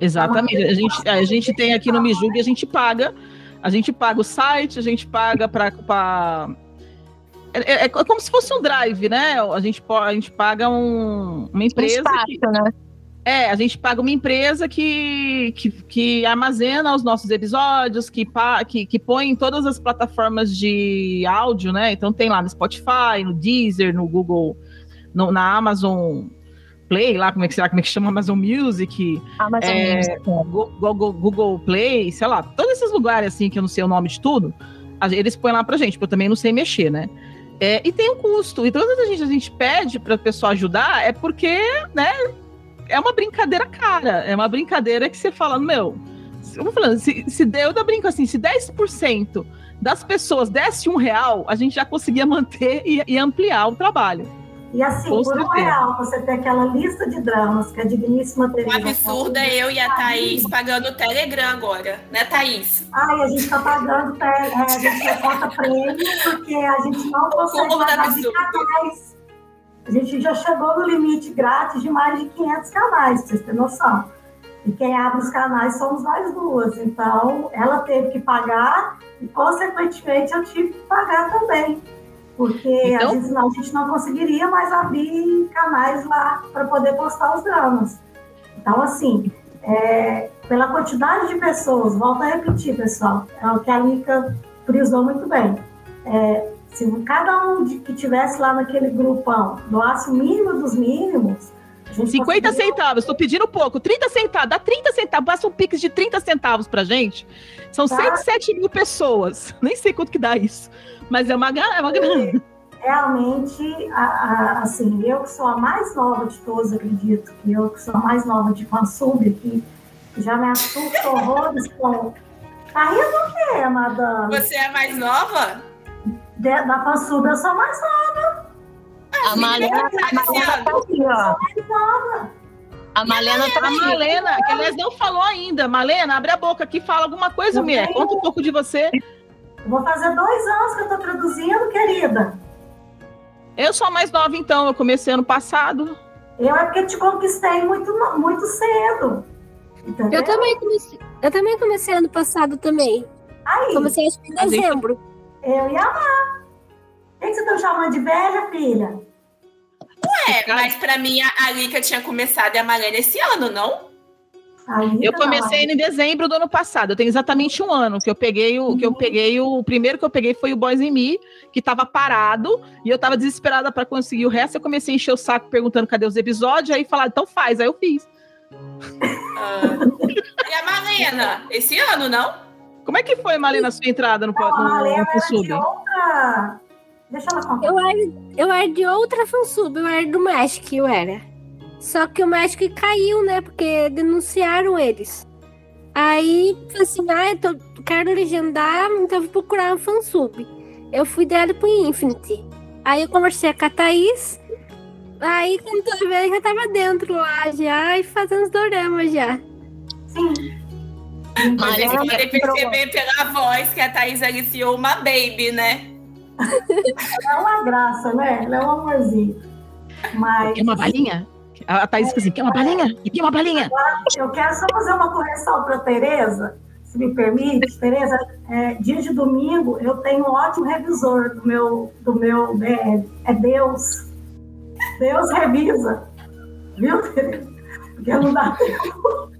Exatamente. A gente, a gente tem aqui no Mijug, a gente paga. A gente paga o site, a gente paga para. É, é, é, como se fosse um drive, né? A gente, a gente paga um, uma empresa. Um espaço, que, né? É, a gente paga uma empresa que, que, que armazena os nossos episódios, que, que, que põe em todas as plataformas de áudio, né? Então tem lá no Spotify, no Deezer, no Google, no, na Amazon Play, lá, como é que será, como é que chama? Amazon Music, Amazon é, Music. Google, Google Play, sei lá, todos esses lugares assim que eu não sei o nome de tudo, eles põem lá pra gente, porque eu também não sei mexer, né? É, e tem um custo. Então, quando a gente, a gente pede para a pessoa ajudar, é porque, né, é uma brincadeira cara. É uma brincadeira que você fala, meu, eu vou falando, se, se eu da brinco assim, se 10% das pessoas desse um real, a gente já conseguia [LAUGHS] manter e, e ampliar o trabalho. E assim, Com por um certeza. real, você ter aquela lista de dramas que a digníssima O Teresa absurdo é eu e a Thaís pagando o Telegram agora, né, Thaís? Ai, a gente tá pagando, é, a gente quer conta prêmio, porque a gente não consegue tá pagar de canais. A gente já chegou no limite grátis de mais de 500 canais, pra vocês terem noção. E quem abre os canais somos nós duas. Então, ela teve que pagar e, consequentemente, eu tive que pagar também. Porque Então? a, gente, não, a gente não conseguiria mais abrir canais lá para poder postar os dramas. Então, assim, é, pela quantidade de pessoas, volto a repetir, pessoal, é o que a Mica frisou muito bem. É, se cada um de, que tivesse lá naquele grupão doasse o mínimo dos mínimos, 50 conseguiria- centavos, tô pedindo pouco. 30 centavos, dá 30 centavos, passa um pix de 30 centavos pra gente. São Tá. 107 mil pessoas. [LAUGHS] Nem sei quanto que dá isso. Mas é uma, é uma grana. realmente, a- a- assim, eu que sou a mais nova de todos, acredito, que eu que sou a mais nova de fansub, que que já me assusta horrores com. Tá rindo o quê, madame? Você é mais nova? De- da fansub, eu sou a mais nova. A Malena, a Malena tá aqui, ó. A Malena tá A aqui. Malena, que aliás não falou ainda. Malena, abre a boca aqui, fala alguma coisa, mulher. Conta um pouco de você. Eu Vou fazer dois anos que eu tô traduzindo, querida. Eu sou a mais nova, então. Eu comecei ano passado. Eu é porque te conquistei muito, muito cedo. Entendeu? Eu também comecei, eu também comecei ano passado também. Aí, Comecei acho que em A dezembro. eu ia amar. O que tá chamando de velha, filha? É, mas pra mim a a Lika tinha começado e a Marlene esse ano, não? Aí, Eu comecei em dezembro do ano passado. Eu tenho exatamente um ano que eu peguei o que eu peguei o, o primeiro que eu peguei foi o Boys in Me, que tava parado e eu tava desesperada pra conseguir o resto. Eu comecei a encher o saco perguntando cadê os episódios, aí falaram, então faz, aí eu fiz. Ah. E a Marlena? Esse ano, não? Como é que foi, Malena, a sua entrada no, Não, a no, Malena no Deixa ela contar. Eu era, eu era de outra fansub, eu era do Magic, eu era. Só que o Magic caiu, né? Porque denunciaram eles. Aí, falei assim, ah, eu tô- quero legendar, então eu vou procurar um fansub. Eu fui direto pro Infinity. Aí eu conversei com a Thaís. Aí, quando eu vi, já tava dentro lá já e fazendo os doramas já. Sim. Vocês Malena podem perceber pela voz que a Thaís aliciou uma baby, né? É uma graça, né? Ela é um amorzinho. Mas Quer uma balinha? A a Thaís fica assim, quer uma balinha? Quer uma balinha? eu quero só fazer uma correção para Tereza, se me permite. Tereza, é, dia de domingo eu tenho um ótimo revisor do meu, do meu BL. É Deus. Deus revisa. Viu, Tereza? Porque não dá tempo.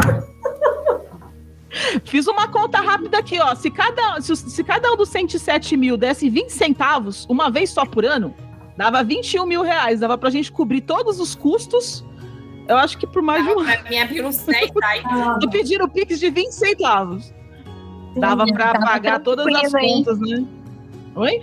Fiz uma conta rápida aqui, ó. Se cada, se, se cada um dos 107 mil desse 20 centavos, uma vez só por ano, dava 21 mil reais. Dava pra gente cobrir todos os custos. Eu acho que por mais de um ano. Pra mim abriu uns [LAUGHS] 10 sites. Ah, Tô pedindo o Pix de 20 centavos. Dava pra pagar todas as hein? contas, né? Oi?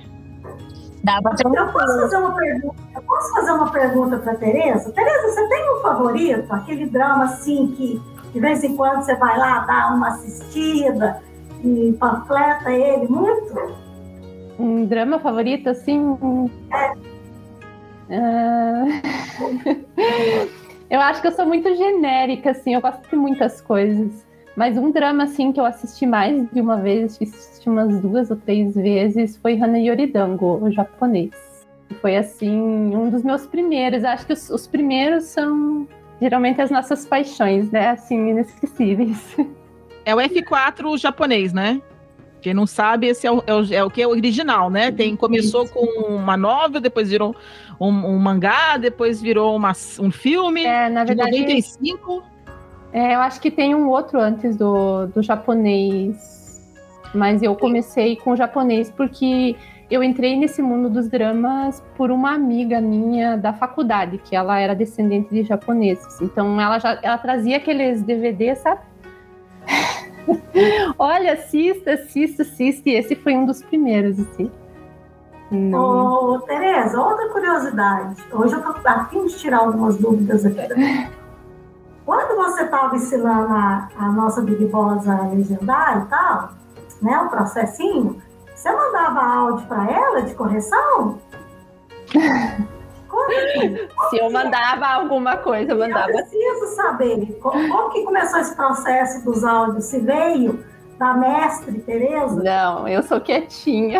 Dava Eu posso fazer uma pergunta? Eu posso fazer uma pergunta para Tereza? Tereza, você tem um favorito? Aquele drama assim que de vez em quando você vai lá dar uma assistida e panfleta ele muito? Um drama favorito, assim. Ah, [LAUGHS] eu acho que eu sou muito genérica, assim, eu gosto de muitas coisas. Mas um drama, assim, que eu assisti mais de uma vez, assisti umas duas ou três vezes, foi Hana Yoridango, o japonês. Foi, assim, um dos meus primeiros. Acho que os, os primeiros são geralmente as nossas paixões, né? Assim, inesquecíveis. É o F4 japonês, né? Quem não sabe, esse é o, é o, é o que é o original, né? Tem, começou com uma novel, depois virou um, um mangá, depois virou uma, um filme. É, na de verdade, 95. É, eu acho que tem um outro antes do, do japonês. Mas eu comecei com o japonês porque eu entrei nesse mundo dos dramas por uma amiga minha da faculdade, que ela era descendente de japoneses. Então ela já ela trazia aqueles DVDs, sabe? [LAUGHS] Olha, assista, assista, assista. E esse foi um dos primeiros, assim. Não. Ô, Tereza, outra curiosidade. Hoje eu tô a fim de tirar algumas dúvidas aqui. [LAUGHS] Quando você estava ensinando a, a nossa Big Boss a legendar e tal, né, o processinho, você mandava áudio para ela de correção? [LAUGHS] Se eu mandava alguma coisa, eu mandava. Eu preciso saber como, como que começou esse processo dos áudios. Se veio da mestre Tereza? Não, eu sou quietinha.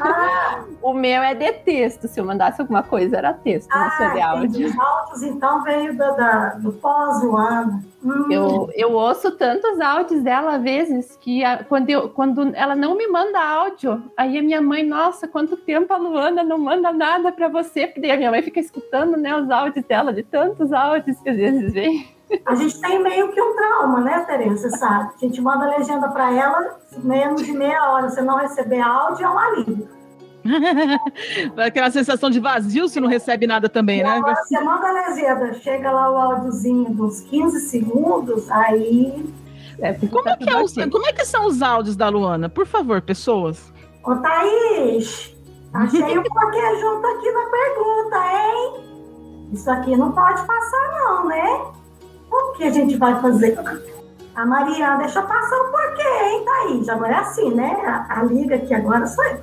Ah, O meu é de texto. Se eu mandasse alguma coisa, era texto, não sou de ah, áudio. Os áudios, então, veio da, da- do pós-Luana. Hum, Eu, eu ouço tantos áudios dela às vezes que a- quando, eu, quando ela não me manda áudio, aí a minha mãe, nossa, quanto tempo a Luana não manda nada pra você, porque daí a minha mãe fica escutando né, os áudios dela, de tantos áudios que às vezes vem. A gente tem meio que um trauma, né, Tereza? Você sabe? A gente manda a legenda para ela, menos de meia hora. Se não receber áudio, é um alívio. [LAUGHS] Aquela sensação de vazio se não recebe nada também, né? agora você manda a legenda, chega lá o áudiozinho dos 15 segundos, aí. É, Como tá é, que é os- como é que são os áudios da Luana? Por favor, pessoas. Ô, Thaís, achei um porquê junto aqui na pergunta, hein? Isso aqui não pode passar, não, né? O que a gente vai fazer? A Mariana deixa passar o porquê, hein, Thaís? Agora é assim, né? A, a liga aqui agora sou eu.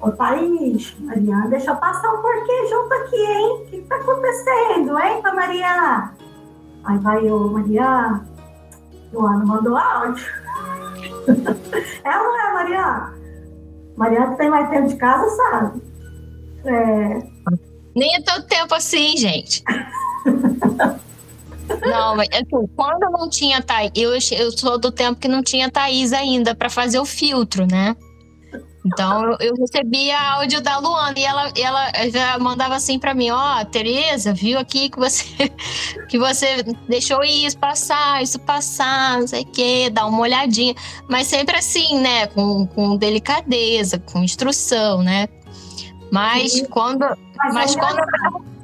Ô, Thaís, Mariana, deixa passar um porquê junto aqui, hein? O que tá acontecendo, hein, pra Mariana? Aí vai eu, Mariana. Luana mandou áudio. [LAUGHS] é ou não é, Mariana? Mariana que tem mais tempo de casa, sabe? É, Nem é tanto tempo assim, gente. [LAUGHS] Não, mas assim, quando não tinha Thaís, eu, eu sou do tempo que não tinha Thaís ainda para fazer o filtro, né? Então eu, eu recebia áudio da Luana e ela, ela já mandava assim para mim, ó, Tereza, viu aqui que você [LAUGHS] que você deixou isso passar, isso passar, não sei o quê, dá uma olhadinha, mas sempre assim, né, com, com delicadeza, com instrução, né? Mas Sim. quando mas mas quando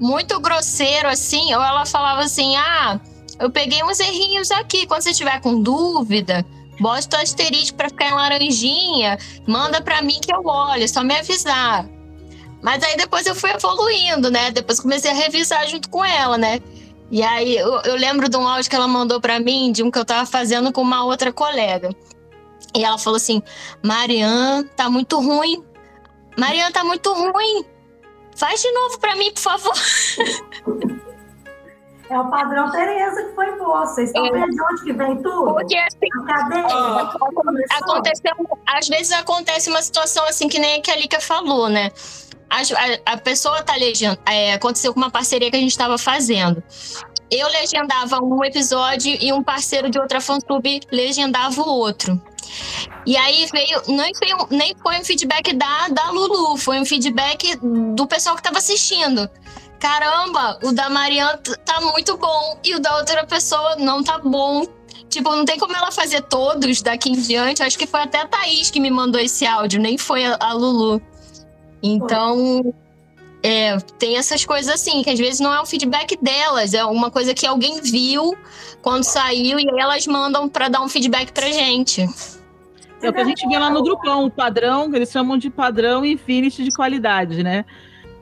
muito grosseiro assim, ou ela falava assim: ah, eu peguei uns errinhos aqui. Quando você tiver com dúvida, bota o asterisco pra ficar em laranjinha, manda pra mim que eu olho, é só me avisar. Mas aí depois eu fui evoluindo, né? Depois comecei a revisar junto com ela, né? E aí eu, eu lembro de um áudio que ela mandou pra mim, de um que eu tava fazendo com uma outra colega. E ela falou assim: Mariana, tá muito ruim. Mariana, tá muito ruim. Faz de novo pra mim, por favor. [LAUGHS] É o padrão Tereza que foi embora. Vocês estão É. vendo de onde que vem tudo? Porque assim, A cadeia. começou. aconteceu, às vezes acontece uma situação assim que nem a que a Lika falou, né? A, a pessoa tá legendando. É, aconteceu com uma parceria que a gente estava fazendo. Eu legendava um episódio e um parceiro de outra fansub legendava o outro. E aí veio, nem foi, um- nem foi um feedback da, da Lulu, foi um feedback do pessoal que estava assistindo. Caramba, o da Mariana tá muito bom e o da outra pessoa não tá bom. Tipo, não tem como ela fazer todos daqui em diante. Acho que foi até a Thaís que me mandou esse áudio, nem foi a, a Lulu. Então, é, tem essas coisas assim, que às vezes não é um feedback delas, é uma coisa que alguém viu quando saiu e elas mandam pra dar um feedback pra gente. É o que a gente vê lá no grupão, o padrão, eles chamam de padrão Infinity de qualidade, né?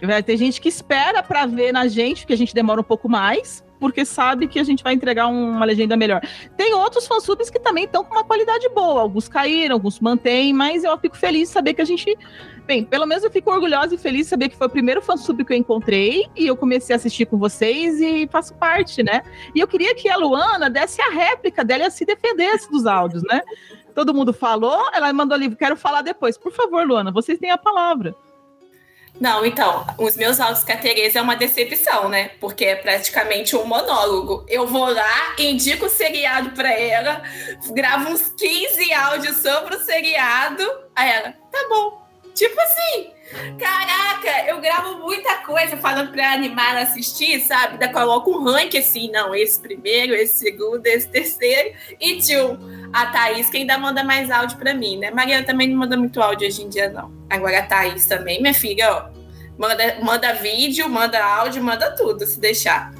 Vai ter gente que espera para ver na gente, porque a gente demora um pouco mais, porque sabe que a gente vai entregar um- uma legenda melhor. Tem outros fansubs que também estão com uma qualidade boa, alguns caíram, alguns mantêm, mas eu fico feliz de saber que a gente. Bem, pelo menos eu fico orgulhosa e feliz de saber que foi o primeiro fansub que eu encontrei e eu comecei a assistir com vocês e faço parte, né? E eu queria que a Luana desse a réplica dela e se defendesse dos áudios, né? Todo mundo falou, ela mandou livro, quero falar depois. Por favor, Luana, vocês têm a palavra. Não, então, os meus áudios com a Tereza é uma decepção, né? Porque é praticamente um monólogo. Eu vou lá, indico o seriado pra ela, gravo uns 15 áudios sobre o seriado. Aí ela, tá bom. Tipo assim, caraca, eu gravo muita coisa falando pra animar assistir, sabe? Daí coloco um rank assim, não, esse primeiro, esse segundo, esse terceiro. E tio, a Thaís que ainda manda mais áudio pra mim, né? Mariana também não manda muito áudio hoje em dia, não. Agora a Thaís também, minha filha, ó. Manda, manda vídeo, manda áudio, manda tudo, se deixar.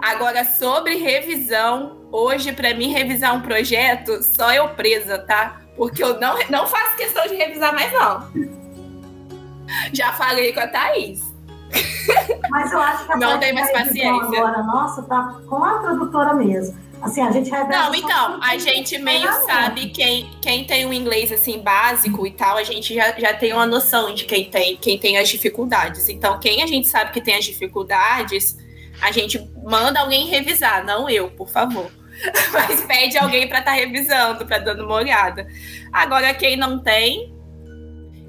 Agora, sobre revisão, hoje, pra mim, revisar um projeto, só eu presa, tá? Porque eu não, não faço questão de revisar mais, não. Já falei com a Thaís. Mas eu acho que a Não tem mais edição paciência. Agora, nossa, tá com a produtora mesmo. Assim, a gente. Não, então, a gente meio sabe quem, quem tem um inglês assim básico e tal, a gente já, já tem uma noção de quem tem, quem tem as dificuldades. Então, quem a gente sabe que tem as dificuldades, a gente manda alguém revisar, não eu, por favor. [LAUGHS] Mas pede alguém para estar tá revisando, para dando uma olhada. Agora, quem não tem,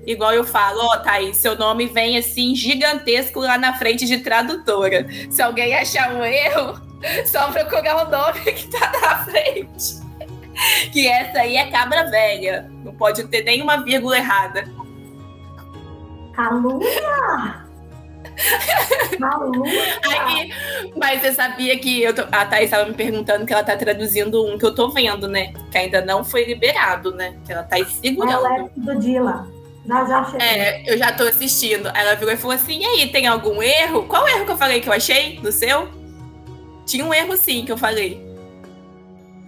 igual eu falo, ó, oh, Thaís, seu nome vem assim gigantesco lá na frente de tradutora. Se alguém achar um erro, [LAUGHS] só procurar o nome que tá na frente. [LAUGHS] Que essa aí é cabra velha. Não pode ter nenhuma vírgula errada. Calúnia! [LAUGHS] Aí, mas você sabia que eu tô, a Thaís estava me perguntando que ela tá traduzindo um que eu tô vendo, né? Que ainda não foi liberado, né? Que ela tá segurando. É do Dila. Já, já achei. É, eu já tô assistindo. Ela virou e falou assim: e aí, tem algum erro? Qual erro que eu falei que eu achei no seu? Tinha um erro sim que eu falei.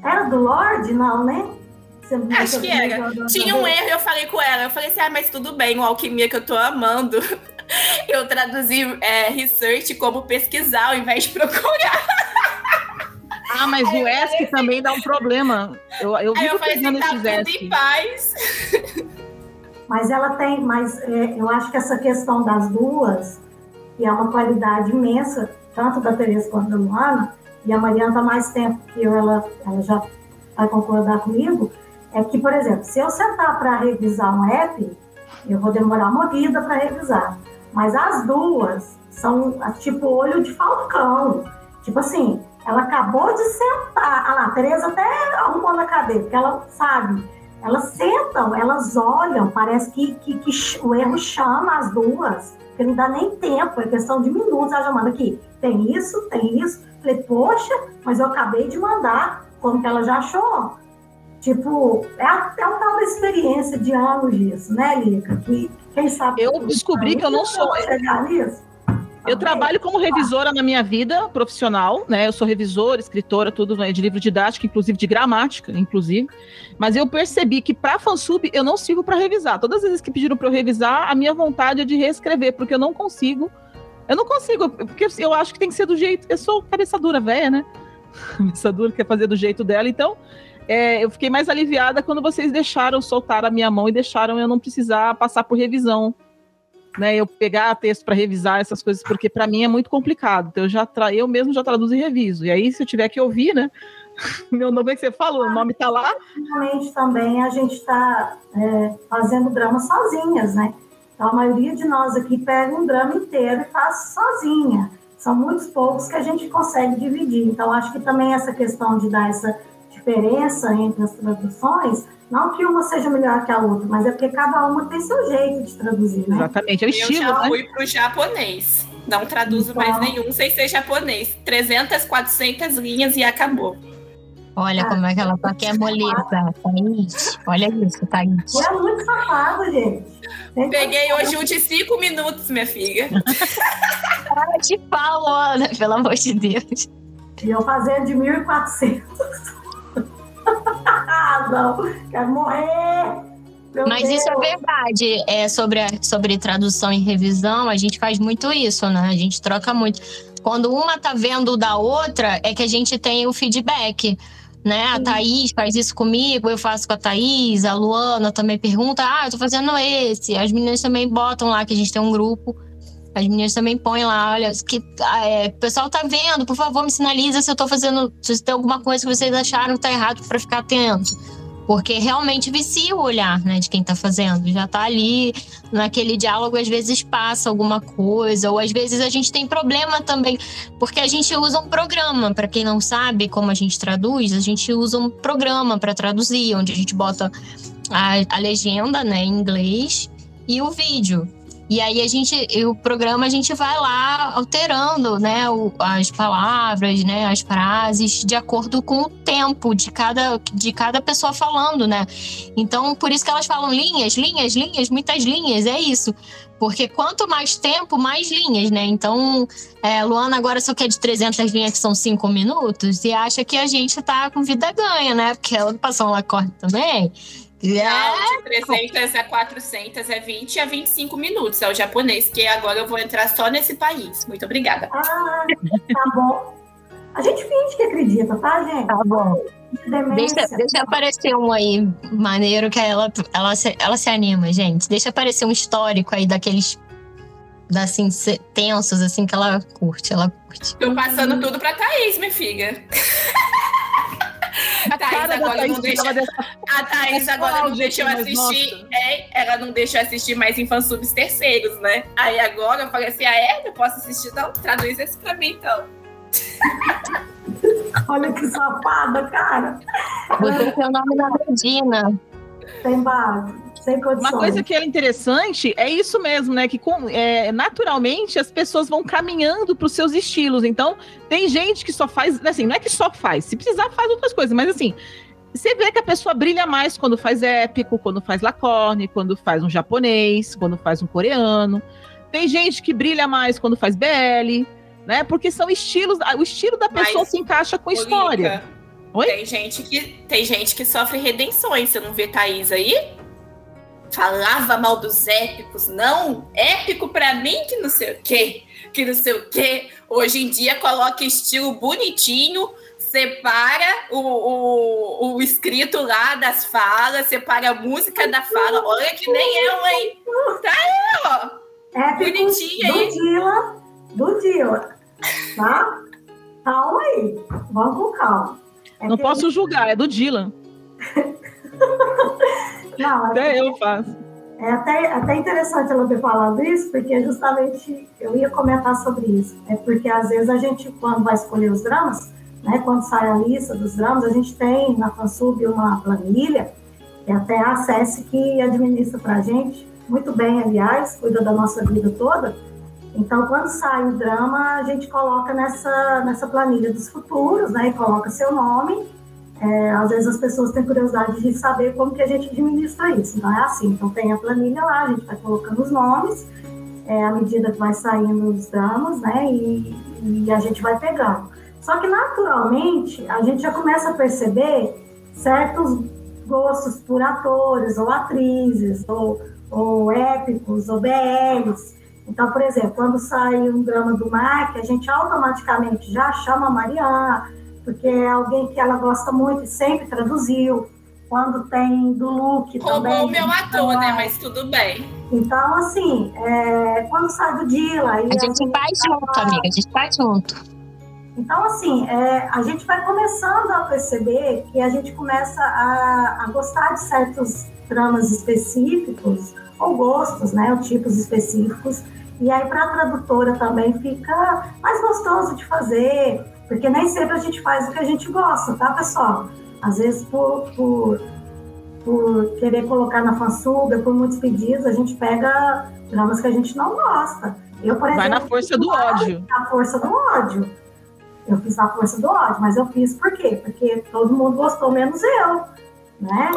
Era do Lorde? Não, né? Acho que era. Tinha um erro e eu falei com ela. Eu falei assim: ah, mas tudo bem, o alquimia que eu tô amando. [LAUGHS] eu traduzi é, research como pesquisar ao invés de procurar. [LAUGHS] Ah, mas Aí o ESC assim, também dá um problema. Eu, eu vivo eu fazendo assim, tá esses ESC. paz. [LAUGHS] Mas ela tem, mas é, eu acho que essa questão das duas, que é uma qualidade imensa, tanto da Tereza quanto da Luana, e a Mariana está mais tempo que eu, ela, ela já vai concordar comigo, é que, por exemplo, se eu sentar para revisar um app, eu vou demorar uma vida para revisar. Mas as duas são tipo olho de falcão. Tipo assim, ela acabou de sentar. Ah lá, a Tereza até arrumou na cadeira, porque ela sabe. Elas sentam, elas olham, parece que, que, que o erro chama as duas, porque não dá nem tempo, é questão de minutos. Ela já manda aqui, tem isso, tem isso. Falei, poxa, mas eu acabei de mandar, como que ela já achou? Tipo, é, é uma tal experiência de anos disso, né, Lica? Que quem sabe. Eu descobri que eu não sou. Eu trabalho como revisora na minha vida profissional, né? Eu sou revisora, escritora, tudo né, de livro didático, inclusive de gramática, inclusive. Mas eu percebi que para fansub eu não sirvo para revisar. Todas as vezes que pediram para eu revisar, a minha vontade é de reescrever, porque eu não consigo. Eu não consigo, porque eu acho que tem que ser do jeito. Eu sou cabeça dura, velha, né? [LAUGHS] cabeça dura quer fazer do jeito dela, então é, eu fiquei mais aliviada quando vocês deixaram soltar a minha mão e deixaram eu não precisar passar por revisão. Né, eu pegar texto para revisar essas coisas, porque para mim é muito complicado. Então eu já tra... eu mesmo já traduzo e reviso. E aí, se eu tiver que ouvir, né? [LAUGHS] Meu nome é que você falou, o nome está lá. Realmente também a gente está é, fazendo drama sozinhas, né? Então a maioria de nós aqui pega um drama inteiro e faz sozinha. São muitos poucos que a gente consegue dividir. Então acho que também essa questão de dar essa diferença entre as traduções, não que uma seja melhor que a outra, mas é porque cada uma tem seu jeito de traduzir, né? Exatamente, é o estilo, Eu já né? fui pro japonês. Não traduzo então... mais nenhum sem ser japonês. 300, 400 linhas e acabou. Olha ah, como é que ela tá aqui é moleza, Thaís. Olha isso, Thaís. É muito safado, gente. Peguei hoje um de cinco minutos, minha filha. [LAUGHS] Para de pau, Ana, pelo amor de Deus. E eu fazendo de 1.400. não, quero morrer. Meu Mas Deus. isso é verdade. É sobre, a, sobre tradução e revisão, a gente faz muito isso, né? A gente troca muito. Quando uma tá vendo da outra, é que a gente tem o feedback. Né? A Thaís faz isso comigo, eu faço com a Thaís, a Luana também pergunta: ah, eu tô fazendo esse. As meninas também botam lá que a gente tem um grupo. As meninas também põem lá, olha, que é, o pessoal tá vendo, por favor, me sinaliza se eu tô fazendo, se tem alguma coisa que vocês acharam que tá errado para ficar atento. Porque realmente vicia o olhar, né, de quem tá fazendo. Já tá ali naquele diálogo, às vezes passa alguma coisa, ou às vezes a gente tem problema também, porque a gente usa um programa, para quem não sabe como a gente traduz, a gente usa um programa para traduzir, onde a gente bota a, a legenda, né, em inglês e o vídeo. E aí a gente, o programa a gente vai lá alterando, né, o, as palavras, né, as frases de acordo com o tempo de cada, de cada pessoa falando, né? Então, por isso que elas falam linhas, linhas, linhas, muitas linhas, é isso. Porque quanto mais tempo, mais linhas, né? Então, é, Luana agora só quer de 300 linhas, que são 5 minutos, e acha que a gente tá com vida ganha, né? Porque ela passou um Lacorte também. É. de 300 a 400 é 20 a 25 minutos. É o japonês, que agora eu vou entrar só nesse país. Muito obrigada. Ah, tá bom. A gente finge que acredita, tá, gente? Tá bom. Demência. Deixa, deixa aparecer um aí maneiro que ela, ela, se, ela se anima, gente. Deixa aparecer um histórico aí daqueles assim, se- tensos, assim, que ela curte. Ela curte. Tô passando tudo pra Thaís, minha filha. [LAUGHS] A Thaís cara da agora Thaís não deixa- A Thaís É agora não o deixa eu assistir. É, ela não deixa eu assistir mais em fansubs terceiros, né? Aí agora eu falei assim: ah, é? Eu posso assistir? Não, traduz esse pra mim então. [LAUGHS] Olha que safada, cara. Botou seu nome na Medina. Tem base, sem condições. Uma coisa que é interessante é isso mesmo, né? Que com- é, naturalmente as pessoas vão caminhando para os seus estilos. Então, tem gente que só faz, assim, não é que só faz, se precisar faz outras coisas, mas assim, você vê que a pessoa brilha mais quando faz épico, quando faz lacorne, quando faz um japonês, quando faz um coreano. Tem gente que brilha mais quando faz BL, né? Porque são estilos, o estilo da pessoa Mas, se encaixa com a história. Oi? Tem gente, que, tem gente que sofre redenções. Você não vê Thaís aí? Falava mal dos épicos. Não, épico pra mim que não sei o quê. Que não sei o quê. Hoje em dia coloca estilo bonitinho, separa o, o, o escrito lá das falas, separa a música da fala. Olha que nem eu, hein? Tá aí, ó. Épico Bonitinha do aí. Dylan, do Dylan, tá? Calma aí, vamos com calma. É Não posso julgar, é do Dylan. [LAUGHS] Não, é, Até eu faço. é até, até interessante ela ter falado isso, porque justamente eu ia comentar sobre isso. É porque às vezes a gente, quando vai escolher os dramas, né, quando sai a lista dos dramas, a gente tem na Fansub uma planilha, que até a Acesse que administra pra gente, muito bem, aliás, cuida da nossa vida toda. Então, quando sai o drama, a gente coloca nessa, nessa planilha dos futuros, né? E coloca seu nome. É, às vezes as pessoas têm curiosidade de saber como que a gente administra isso. Então, é assim. Então, tem a planilha lá, a gente vai colocando os nomes, é, à medida que vai saindo os dramas, né? E, e a gente vai pegando. Só que, naturalmente, a gente já começa a perceber certos gostos por atores ou atrizes, ou, ou épicos, ou BLs. Então, por exemplo, quando sai um drama do Mark, a gente automaticamente já chama a Mariana, porque é alguém que ela gosta muito e sempre traduziu. Quando tem do Luke também. Roubou o meu ator, então, né? é. Mas tudo bem. Então, assim, é, quando sai do Dila... A gente vai junto, amiga. A gente vai junto. Então, assim, é, a gente vai começando a perceber que a gente começa a, a gostar de certos dramas específicos, ou gostos, né, ou tipos específicos, e aí para a tradutora também fica mais gostoso de fazer, porque nem sempre a gente faz o que a gente gosta, tá, pessoal? Às vezes, por, por, por querer colocar na fansub, ou por muitos pedidos, a gente pega dramas que a gente não gosta. Eu, por Vai exemplo, na força do ódio. a força do ódio. Eu fiz a força do ódio, mas eu fiz por quê? Porque todo mundo gostou, menos eu. Né?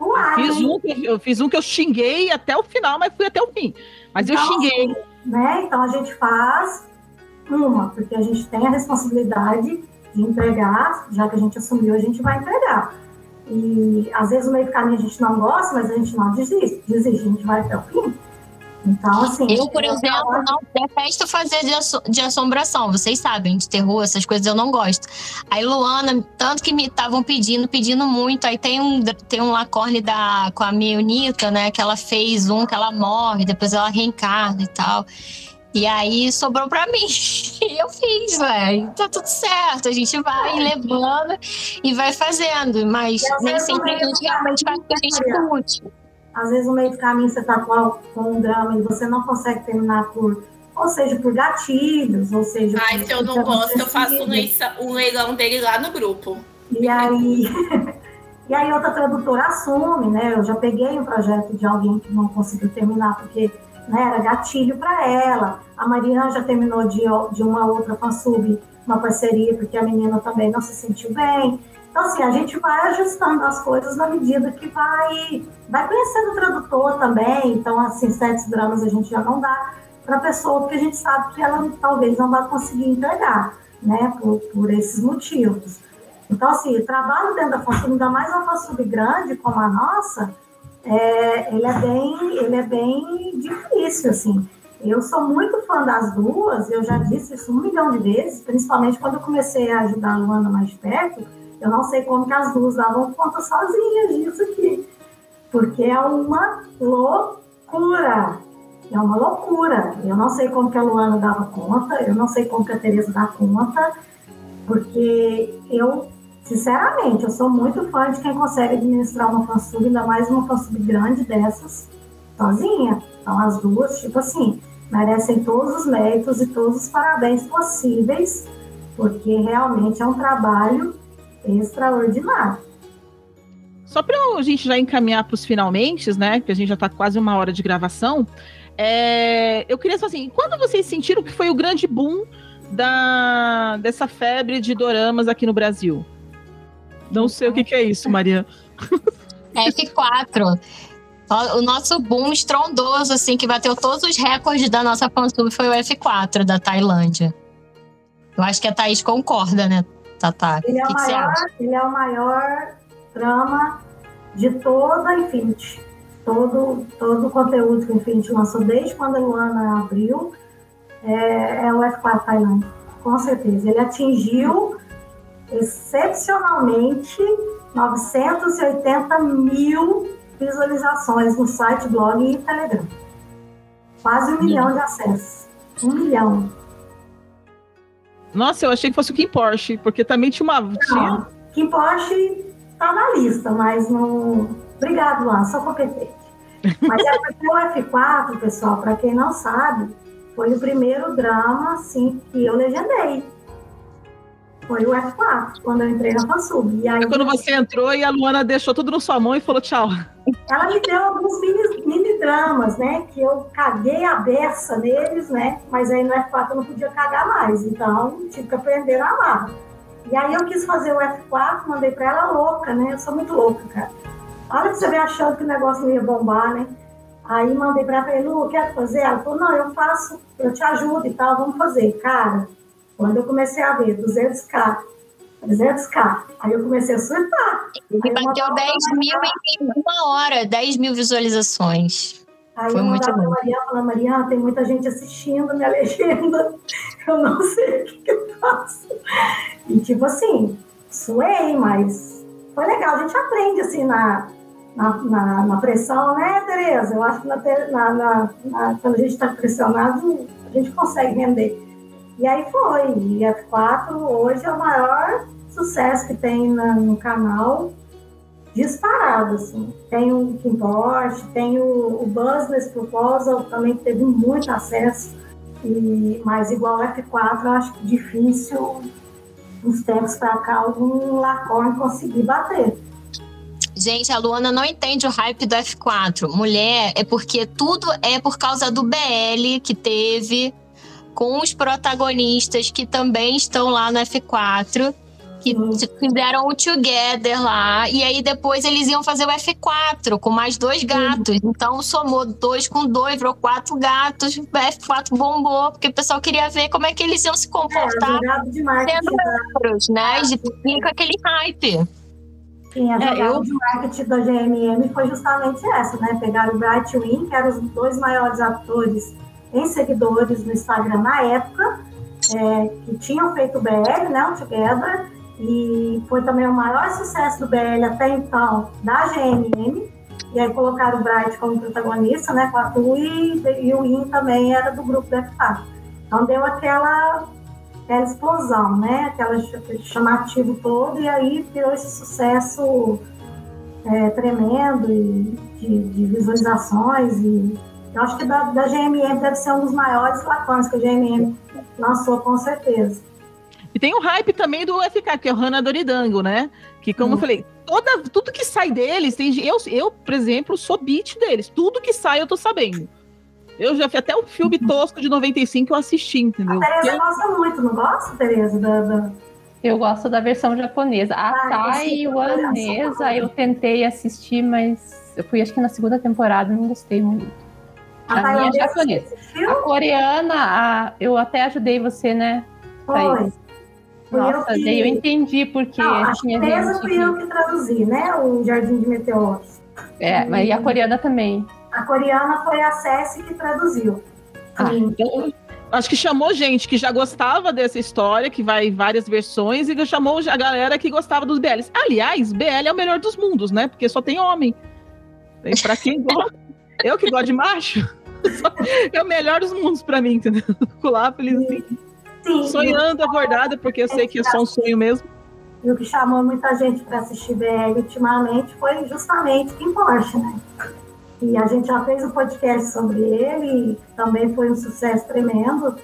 Uai, Fiz um, que eu- eu fiz um que eu xinguei até o final, mas fui até o fim. Mas eu Então, xinguei. né? Então a gente faz uma, porque a gente tem a responsabilidade de entregar, já que a gente assumiu, a gente vai entregar. E às vezes no meio do caminho a gente não gosta, mas a gente não desiste, desiste, a gente vai até o fim. Então, assim. Eu, por exemplo, não detesto fazer de, asso- de assombração. Vocês sabem, de terror, essas coisas eu não gosto. Aí, Luana, tanto que me estavam pedindo, pedindo muito. Aí tem um, tem um lacorne da, com a Meunita, né? Que ela fez um que ela morre, depois ela reencarna e tal. E aí sobrou pra mim. [LAUGHS] E eu fiz, velho. Tá tudo certo. A gente vai levando e vai fazendo. Mas E às nem vezes sempre a gente realmente faz o que a gente curte. às vezes no meio do caminho você está com, um drama e você não consegue terminar por, ou seja, por gatilhos, ou seja. Ai, se eu não gosto, eu faço um, um leilão dele lá no grupo. E aí, [LAUGHS] e aí outra tradutora assume, né? Eu já peguei um projeto de alguém que não conseguiu terminar porque né, era gatilho para ela. A Mariana já terminou de, de uma outra fansub, uma parceria, porque a menina também não se sentiu bem. Então, assim, a gente vai ajustando as coisas na medida que vai, vai conhecendo o tradutor também. Então, assim, certos dramas a gente já não dá para a pessoa, porque a gente sabe que ela talvez não vai conseguir entregar, né, por, por esses motivos. Então, assim, trabalho dentro da fansub, ainda mais uma fansub grande como a nossa, é, ele, é bem, ele é bem difícil, assim. eu sou muito fã das duas, eu já disse isso um milhão de vezes, principalmente quando eu comecei a ajudar a Luana mais perto, eu não sei como que as duas davam conta sozinhas disso aqui. Porque é uma loucura. É uma loucura. Eu não sei como que a Luana dava conta, eu não sei como que a Tereza dá conta, porque eu, sinceramente, eu sou muito fã de quem consegue administrar uma fansub, ainda mais uma fansub grande dessas, sozinha. Então, as duas, tipo assim, merecem todos os méritos e todos os parabéns possíveis, porque realmente é um trabalho extraordinário. Só para a gente já encaminhar para os finalmente, né? Que a gente já está quase uma hora de gravação. É, eu queria saber assim, quando vocês sentiram que foi o grande boom da, dessa febre de doramas aqui no Brasil? Não sei o que, que é isso, Maria. F4. O nosso boom estrondoso, assim, que bateu todos os recordes da nossa fansub foi o F4 da Tailândia. Eu acho que a Thaís concorda, né, Tatá? Ele é, o que que maior, ele é o maior drama de toda a Infinity. Todo, todo o conteúdo que a Infinity lançou desde quando a Luana abriu é, é o F4 Tailândia, com certeza. Ele atingiu excepcionalmente 980 mil visualizações no site, blog e Telegram. Quase um milhão de acessos. Um milhão. Nossa, eu achei que fosse o Kim Porsche, porque também tinha uma. Não. Kim Porsche tá na lista, mas não. Obrigado, Luan, sou competente. Mas é porque o F4, pessoal, para quem não sabe, foi o primeiro drama assim, que eu legendei foi o F4, quando eu entrei na Fansub. E aí, é quando você entrou e a Luana deixou tudo na sua mão e falou tchau. Ela me deu alguns mini, mini dramas, né? Que eu caguei a beça neles, né? Mas aí no F4 eu não podia cagar mais, então tive que aprender a amar. E aí eu quis fazer o F4, mandei pra ela louca, né? Eu sou muito louca, cara. Olha que você vem achando que o negócio não ia bombar, né? Aí mandei pra ela, falei, Lu, quer fazer? Ela falou, não, eu faço, eu te ajudo e tal, vamos fazer. Cara, quando eu comecei a ver 200k, 300k, aí eu comecei a surtar. E bateu 10 mil em uma hora, 10 mil visualizações. Aí Foi eu muito bom. Mariana falando, Mariana, tem muita gente assistindo minha legenda, [LAUGHS] eu não sei o que, que eu faço. E tipo assim, suei, mas foi legal, a gente aprende assim na, na, na, na pressão, né, Tereza? Eu acho que na, na, na quando a gente está pressionado, a gente consegue render. E aí foi. E F4 hoje é o maior sucesso que tem na, no canal, disparado, assim. Tem o Kim Porsche, tem o, o Business Proposal, também teve muito acesso. E, mas igual F4, eu acho que difícil, uns tempos para cá, algum Lacorne conseguir bater. Gente, a Luana não entende o hype do F4. Mulher, é porque tudo é por causa do BL que teve com os protagonistas que também estão lá no F4, que uhum. fizeram o Together lá, e aí depois eles iam fazer o F4 com mais dois gatos. Uhum. Então somou dois com dois, virou quatro gatos, o F4 bombou, porque o pessoal queria ver como é que eles iam se comportar é, de sendo membros, né? E com aquele hype. Sim, a jogada é, eu... de marketing da GMM foi justamente essa, né? Pegaram o Brightwing, que eram os dois maiores atores em seguidores no Instagram na época, é, que tinham feito o BL, né, o Together, e foi também o maior sucesso do BL até então da GNM, e aí colocaram o Bright como protagonista, né, com a Tu, e, e o In também era do grupo da FA. Então deu aquela, aquela explosão, né, aquela, aquele chamativo todo, e aí virou esse sucesso é, tremendo e de, de visualizações e eu acho que da, da GMM deve ser um dos maiores flacões que a GMM lançou, com certeza. E tem o hype também do FK, que é o Hana Doridango, né? Que, como hum. eu falei, toda, tudo que sai deles, tem, eu, eu, por exemplo, sou beat deles. Tudo que sai eu tô sabendo. Eu já até o filme uhum. tosco de 95 que eu assisti, entendeu? A Tereza gosta muito, não gosta, Tereza? Da, da... Eu gosto da versão japonesa. A ah, taiwanesa eu tentei assistir, mas eu fui acho que na segunda temporada não gostei muito. A, a minha é japonesa. A coreana, a, eu até ajudei você, né? Foi. Nossa, eu, que... eu entendi porque Não, a chinesa fui eu que traduzi, né? O Jardim de Meteoros. É, e... mas e a coreana também? A coreana foi a Cessi que traduziu. Ah, então, acho que chamou gente que já gostava dessa história, que vai em várias versões, e chamou a galera que gostava dos BLs. Aliás, BL é o melhor dos mundos, né? Porque só tem homem. E pra quem gosta. eu que gosto de macho, [LAUGHS] é o melhor dos mundos pra mim, entendeu? [LAUGHS] Lá feliz assim. Sim, sonhando acordada, porque eu sei que é só um sonho mesmo. E o que chamou muita gente para assistir BL ultimamente foi justamente Kim Porsche, né? E a gente já fez um podcast sobre ele, também foi um sucesso tremendo.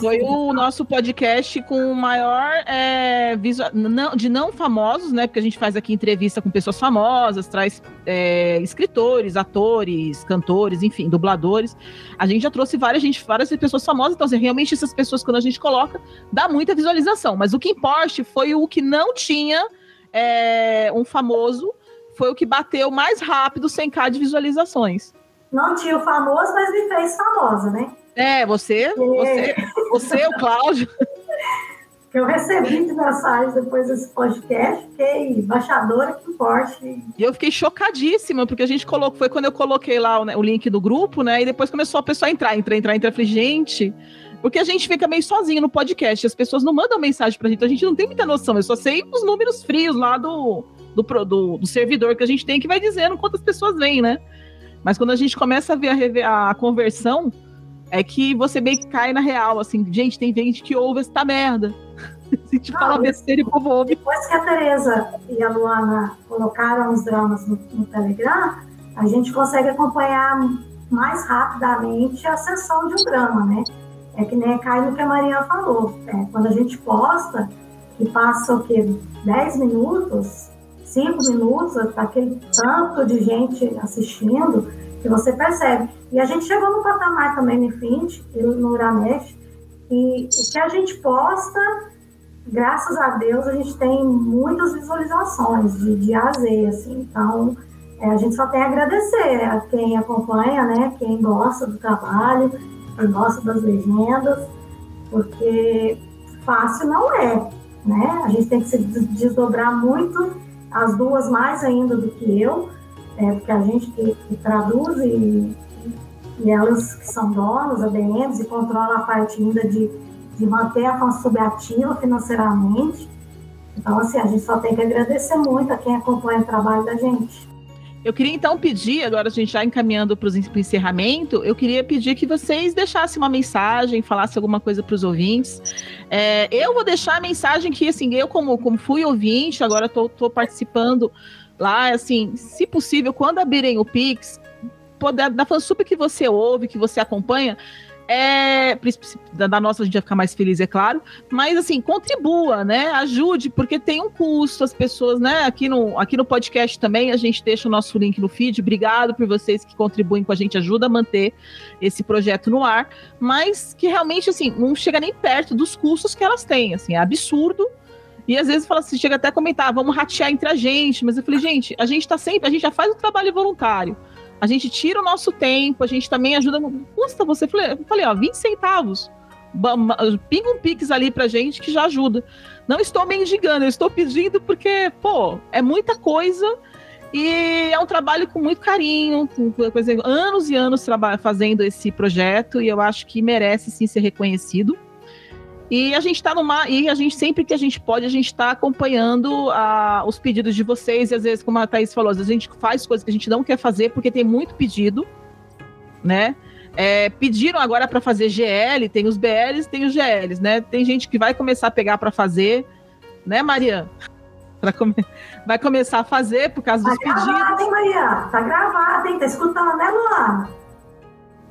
Foi o nosso podcast com o maior é, visual, não, de não famosos, né? Porque a gente faz aqui entrevista com pessoas famosas, traz é, escritores, atores, cantores, enfim, dubladores. A gente já trouxe várias, gente, várias pessoas famosas, então assim, realmente essas pessoas, quando a gente coloca, dá muita visualização. Mas o que importa foi o que não tinha é, um famoso foi o que bateu mais rápido 100k de visualizações. Não tinha o famoso, mas me fez famosa, né? É, você, é. você, você, o Cláudio. [LAUGHS] Eu recebi de mensagem depois desse podcast, fiquei embaixadora que Porsche. E eu fiquei chocadíssima, porque a gente colocou, foi quando eu coloquei lá o, né, o link do grupo, né? E depois começou a pessoa a entrar, entrar, entrar, entrar. Eu falei, gente, porque a gente fica meio sozinho no podcast, as pessoas não mandam mensagem pra gente, a gente não tem muita noção, eu só sei os números frios lá do, do, do, do, servidor que a gente tem que vai dizendo quantas pessoas vêm, né? Mas quando a gente começa a ver a, a conversão, é que você meio que cai na real, assim, gente, tem gente que ouve essa merda. [LAUGHS] Se te fala besteira e o povo ouve. Depois que a Tereza e a Luana colocaram os dramas no, no Telegram, a gente consegue acompanhar mais rapidamente a sessão de um drama, né? É que nem cai no que a Maria falou. É, quando a gente posta e passa o quê? 10 minutos, cinco minutos, aquele tanto de gente assistindo, que você percebe. E a gente chegou no patamar também no Infinity e no Uramesh, e o que a gente posta, graças a Deus, a gente tem muitas visualizações de, de A a Z, assim. Então, é, a gente só tem a agradecer a quem acompanha, né, quem gosta do trabalho, quem gosta das legendas, porque fácil não é, né? A gente tem que se desdobrar muito as duas mais ainda do que eu, é, porque a gente que, que traduz e, e, elas que são donas, ADMs, e controla a parte ainda de, de manter a fansub ativa financeiramente. Então, assim, a gente só tem que agradecer muito a quem acompanha o trabalho da gente. Eu queria então pedir, agora a gente já encaminhando para o encerramento, eu queria pedir que vocês deixassem uma mensagem, falassem alguma coisa para os ouvintes. É, eu vou deixar a mensagem que, assim, eu como, como fui ouvinte, agora estou participando lá, assim, se possível, quando abrirem o Pix, poder, da fansub que você ouve, que você acompanha, é, da nossa a gente vai ficar mais feliz, é claro, mas assim, contribua, né? Ajude, porque tem um custo, as pessoas, né? Aqui no, aqui no podcast também a gente deixa o nosso link no feed. Obrigado por vocês que contribuem com a gente, ajuda a manter esse projeto no ar, mas que realmente assim, não chega nem perto dos custos que elas têm, assim, é absurdo. E às vezes fala assim, chega até a comentar, vamos ratear entre a gente, mas eu falei, gente, a gente tá sempre, a gente já faz o trabalho voluntário. A gente tira o nosso tempo, a gente também ajuda. Custa você. Falei, ó, 20 centavos. Pinga um pix ali pra gente que já ajuda. Não estou mendigando, eu estou pedindo porque, pô, é muita coisa e é um trabalho com muito carinho, com coisa, anos e anos fazendo esse projeto e eu acho que merece sim ser reconhecido. E a gente está numa. E a gente, sempre que a gente pode, a gente está acompanhando a, os pedidos de vocês. E às vezes, como a Thaís falou, às vezes a gente faz coisas que a gente não quer fazer porque tem muito pedido, né? É, pediram agora para fazer GL, tem os BLs, tem os GLs, né? Tem gente que vai começar a pegar para fazer, né, Maria? [LAUGHS] Come... Vai começar a fazer por causa tá dos pedidos. Tá gravado, hein, Maria? Tá gravado, hein? Tá escutando, né, Luana?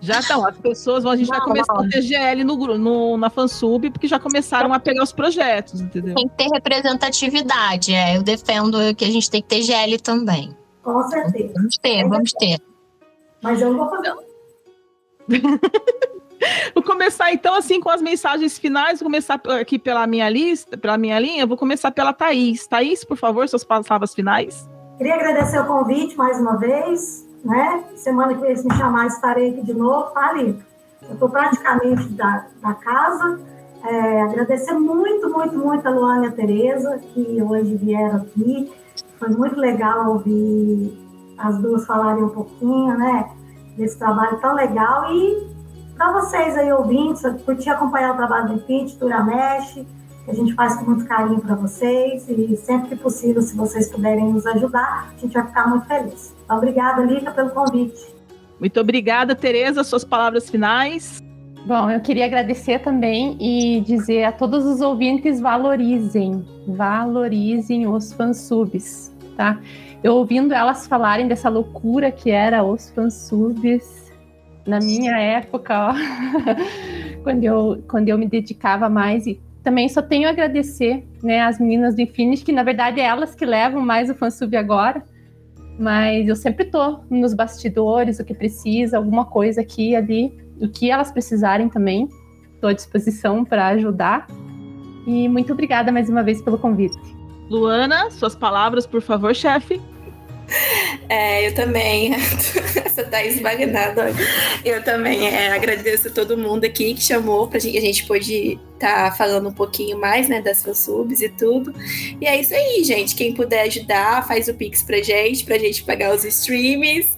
Já estão, as pessoas, a gente não, vai começar não. a ter GL no, no, na fansub, porque já começaram a pegar os projetos, entendeu? Tem que ter representatividade, é. Eu defendo que a gente tem que ter GL também. Com certeza. Vamos ter, vamos ter. Mas eu não vou fazer. [LAUGHS] vou começar então assim com as mensagens finais, vou começar aqui pela minha lista, pela minha linha, vou começar pela Thaís. Thaís, por favor, suas palavras finais. Queria agradecer o convite mais uma vez né? Semana que vem, se me chamar, estarei aqui de novo, tá ali. Eu estou praticamente da, da casa. É, agradecer muito, muito, muito a Luana e a Tereza, que hoje vieram aqui. Foi muito legal ouvir as duas falarem um pouquinho, né? Desse trabalho tão legal. E para vocês aí ouvintes, curtir acompanhar o trabalho do Fit, Turamesh, que a gente faz com muito carinho para vocês e sempre que possível, se vocês puderem nos ajudar, a gente vai ficar muito feliz. Obrigada, Lika, pelo convite. Muito obrigada, Tereza. Suas palavras finais. Bom, eu queria agradecer também e dizer a todos os ouvintes valorizem, valorizem os fansubs, tá? Eu ouvindo elas falarem dessa loucura que era os fansubs na minha época, ó, [LAUGHS] quando, eu, quando eu me dedicava mais e também só tenho a agradecer, né, as meninas do Infinity, que na verdade é elas que levam mais o fansub agora, mas eu sempre tô nos bastidores, o que precisa, alguma coisa aqui e ali, o que elas precisarem também. Estou à disposição para ajudar. E muito obrigada mais uma vez pelo convite. Luana, suas palavras, por favor, chefe. É, eu também. [LAUGHS] Essa tá esbagnada. Eu também é, agradeço a todo mundo aqui que chamou pra gente. A gente pôde estar tá falando um pouquinho mais, né, das subs e tudo. E é isso aí, gente. Quem puder ajudar, faz o Pix pra gente, pra gente pagar os streams.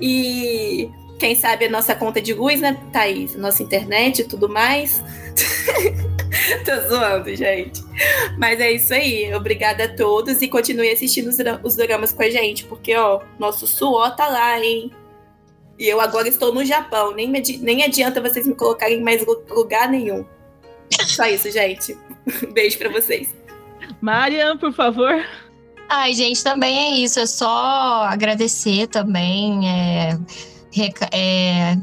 E quem sabe a nossa conta de luz, né, Thaís? Nossa internet e tudo mais. [LAUGHS] [LAUGHS] Tô zoando, gente. Mas é isso aí. Obrigada a todos e continue assistindo os, os dramas com a gente, porque, ó, nosso suor tá lá, hein? E eu agora estou no Japão. Nem, nem adianta vocês me colocarem em mais lugar nenhum. Só isso, gente. [LAUGHS] Beijo para vocês. Mariam, por favor. Ai, gente, também é isso. É só agradecer também. É, é,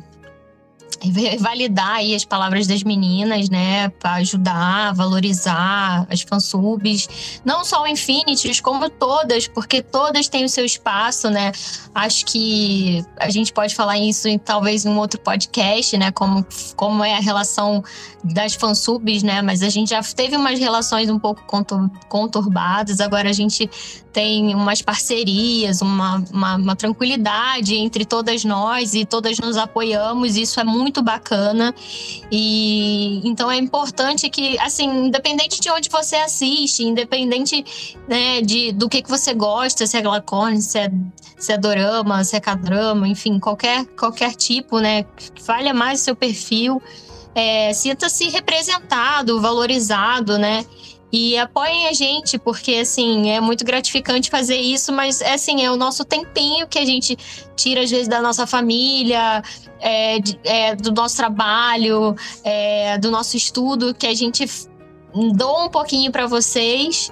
validar aí as palavras das meninas, né, para ajudar, valorizar as fansubs, não só o Infinities, como todas, porque todas têm o seu espaço, né? Acho que a gente pode falar isso em talvez em um outro podcast, né, como como é a relação das fansubs, né? Mas a gente já teve umas relações um pouco conturbadas, agora a gente tem umas parcerias, uma, uma, uma tranquilidade entre todas nós e todas nos apoiamos, isso é muito bacana. E então é importante que, assim, independente de onde você assiste, independente né, de, do que, que você gosta, se é Glacone, se é, se é Dorama, se é K-drama, enfim, qualquer, qualquer tipo, né? Falha mais seu perfil. É, sinta-se representado, valorizado, né? E apoiem a gente, porque assim, é muito gratificante fazer isso, mas é assim, é o nosso tempinho que a gente tira, às vezes, da nossa família, é, é, do nosso trabalho, é, do nosso estudo, que a gente doa um pouquinho para vocês.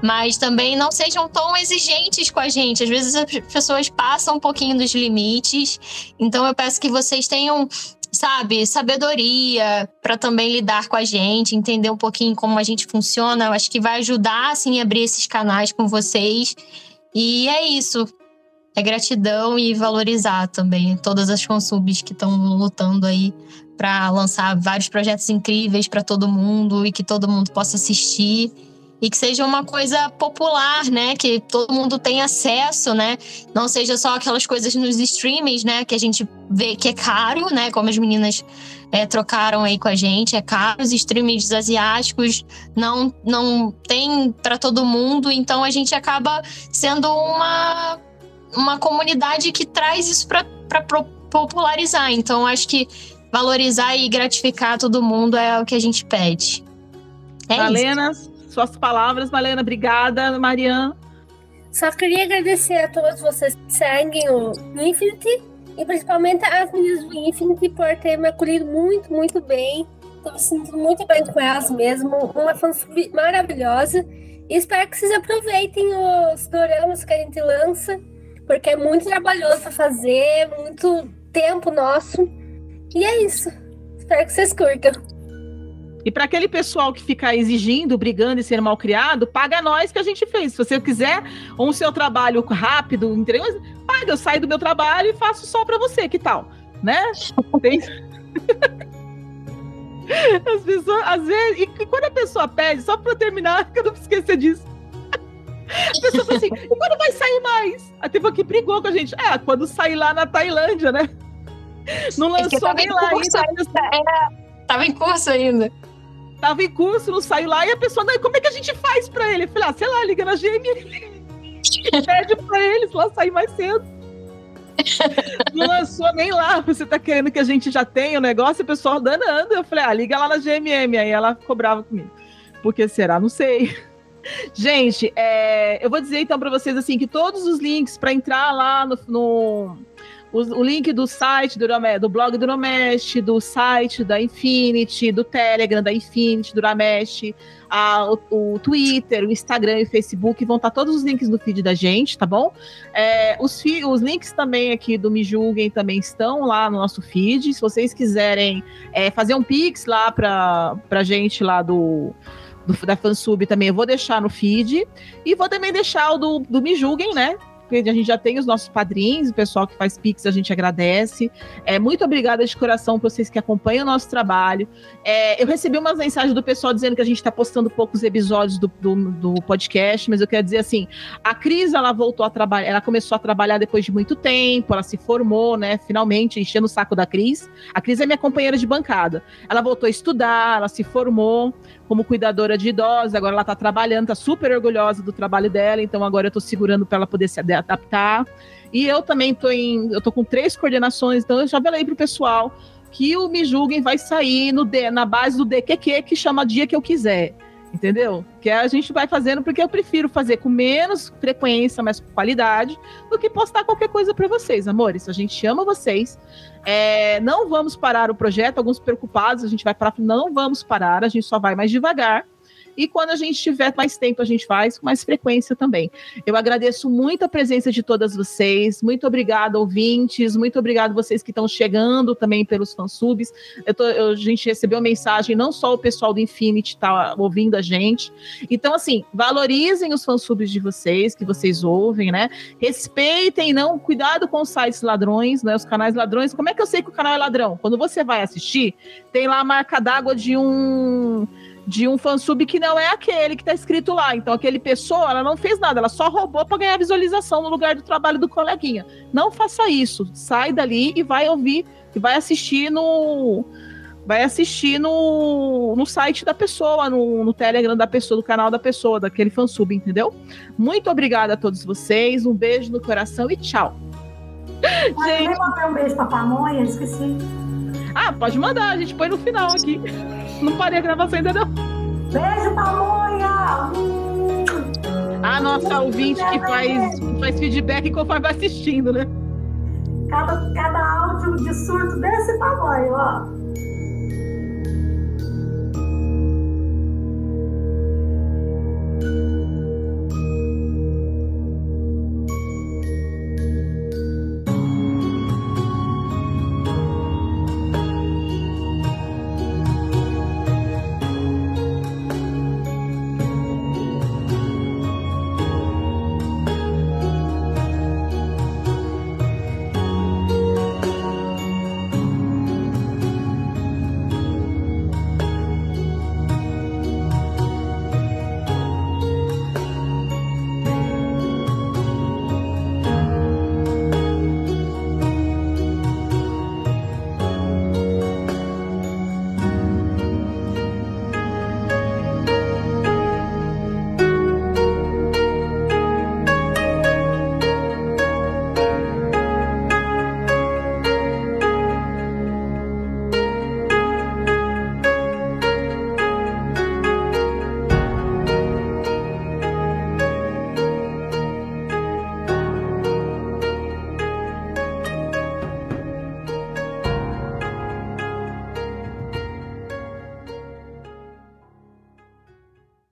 Mas também não sejam tão exigentes com a gente. Às vezes as pessoas passam um pouquinho dos limites. Então eu peço que vocês tenham sabe, sabedoria para também lidar com a gente, entender um pouquinho como a gente funciona. Eu acho que vai ajudar, assim, a abrir esses canais com vocês. E é isso. É gratidão e valorizar também todas as consubs que estão lutando aí para lançar vários projetos incríveis para todo mundo e que todo mundo possa assistir e que seja uma coisa popular, né? Que todo mundo tenha acesso, né? Não seja só aquelas coisas nos streamings, né? Que a gente vê que é caro, né? Como as meninas é, trocaram aí com a gente, é caro. Os streamings asiáticos não, não tem para todo mundo, então a gente acaba sendo uma, uma comunidade que traz isso para popularizar. Então acho que valorizar e gratificar todo mundo é o que a gente pede. É Valena, isso suas palavras, Malena. Obrigada, Mariana. Só queria agradecer a todos vocês que seguem o Infinity e principalmente as meninas do Infinity por ter me acolhido muito, muito bem. Estou me sentindo muito bem com elas mesmo. Uma fansub maravilhosa. E espero que vocês aproveitem os doramas que a gente lança, porque é muito trabalhoso fazer, muito tempo nosso. E é isso. Espero que vocês curtam. E para aquele pessoal que fica exigindo, brigando e ser mal criado, paga nós que a gente fez. Se você quiser um seu trabalho rápido, entendeu? Paga, eu saio do meu trabalho e faço só para você, que tal? Né? Tem... [LAUGHS] As pessoas, às vezes, e quando a pessoa pede, só para terminar, [LAUGHS] que eu não esquecer disso. A pessoa fala assim, e quando vai sair mais? A tempo que brigou com a gente. É, quando sair lá na Tailândia, né? Não é lançou nem lá ainda. ainda. É, tava em curso ainda tava em curso, não saiu lá, e a pessoa, como é que a gente faz pra ele? Eu falei, ah, sei lá, liga na GM, [LAUGHS] pede pra eles lá sair mais cedo. [LAUGHS] não lançou nem lá. Você tá querendo que a gente já tenha o negócio, o pessoal danando. Eu falei, ah, liga lá na GMM. Aí ela ficou brava comigo. Porque será? Não sei. [LAUGHS] Gente, é, eu vou dizer então para vocês assim que todos os links para entrar lá no, no o, o, link do site do, do blog do Ramesh, do site da Infinity, do Telegram da Infinity, do Ramesh, a, o, o, Twitter, o Instagram e o Facebook vão estar tá todos os links no feed da gente, tá bom? É, os, os links também aqui do Me Julguem também estão lá no nosso feed. Se vocês quiserem é, fazer um pix lá para pra gente lá do do, da Fansub também eu vou deixar no feed. E vou também deixar o do, do Me Julguem, né? Porque a gente já tem os nossos padrinhos, o pessoal que faz Pix, a gente agradece. É, muito obrigada de coração para vocês que acompanham o nosso trabalho. É, eu recebi umas mensagens do pessoal dizendo que a gente está postando poucos episódios do, do, do, podcast, mas eu quero dizer assim: a Cris ela voltou a trabalhar, ela começou a trabalhar depois de muito tempo, ela se formou, né? Finalmente, enchendo o saco da Cris. A Cris é minha companheira de bancada. Ela voltou a estudar, ela se formou como cuidadora de idosos, agora ela está trabalhando, está super orgulhosa do trabalho dela, então agora eu estou segurando para ela poder se adaptar. E eu também estou em, eu tô com três coordenações, então eu já falei pro pessoal que o Me Julguem vai sair no D, na base do DQQ, que chama Dia Que Eu Quiser. Entendeu? Que a gente vai fazendo porque eu prefiro fazer com menos frequência, mas com qualidade, do que postar qualquer coisa para vocês, amores. A gente ama vocês. É, não vamos parar o projeto, alguns preocupados, a gente vai parar, não vamos parar, a gente só vai mais devagar. E quando a gente tiver mais tempo, a gente faz com mais frequência também. Eu agradeço muito a presença de todas vocês. Muito obrigada, ouvintes. Muito obrigado vocês que estão chegando também pelos fansubs. Eu tô, eu, a gente recebeu mensagem, não só o pessoal do Infinity está ouvindo a gente. Então, assim, valorizem os fansubs de vocês, que vocês ouvem, né? Respeitem, não, cuidado com os sites ladrões, né? Os canais ladrões. Como é que eu sei que o canal é ladrão? Quando você vai assistir, tem lá a marca d'água de um de um fansub que não é aquele que tá escrito lá. Então, aquele pessoa, ela não fez nada, ela só roubou para ganhar visualização no lugar do trabalho do coleguinha. Não faça isso. Sai dali e vai ouvir, e vai assistir no. Vai assistir no, no site da pessoa, no, no Telegram da pessoa, do canal da pessoa, daquele fansub, entendeu? Muito obrigada a todos vocês, um beijo no coração e tchau. Gente... mandar um beijo pra pamonha, esqueci. Ah, pode mandar, a gente põe no final aqui. Não parei a gravação ainda não. Beijo, pamonha! A nossa ouvinte que faz, faz feedback conforme vai assistindo, né? Cada, cada áudio de surto desse tamanho, ó.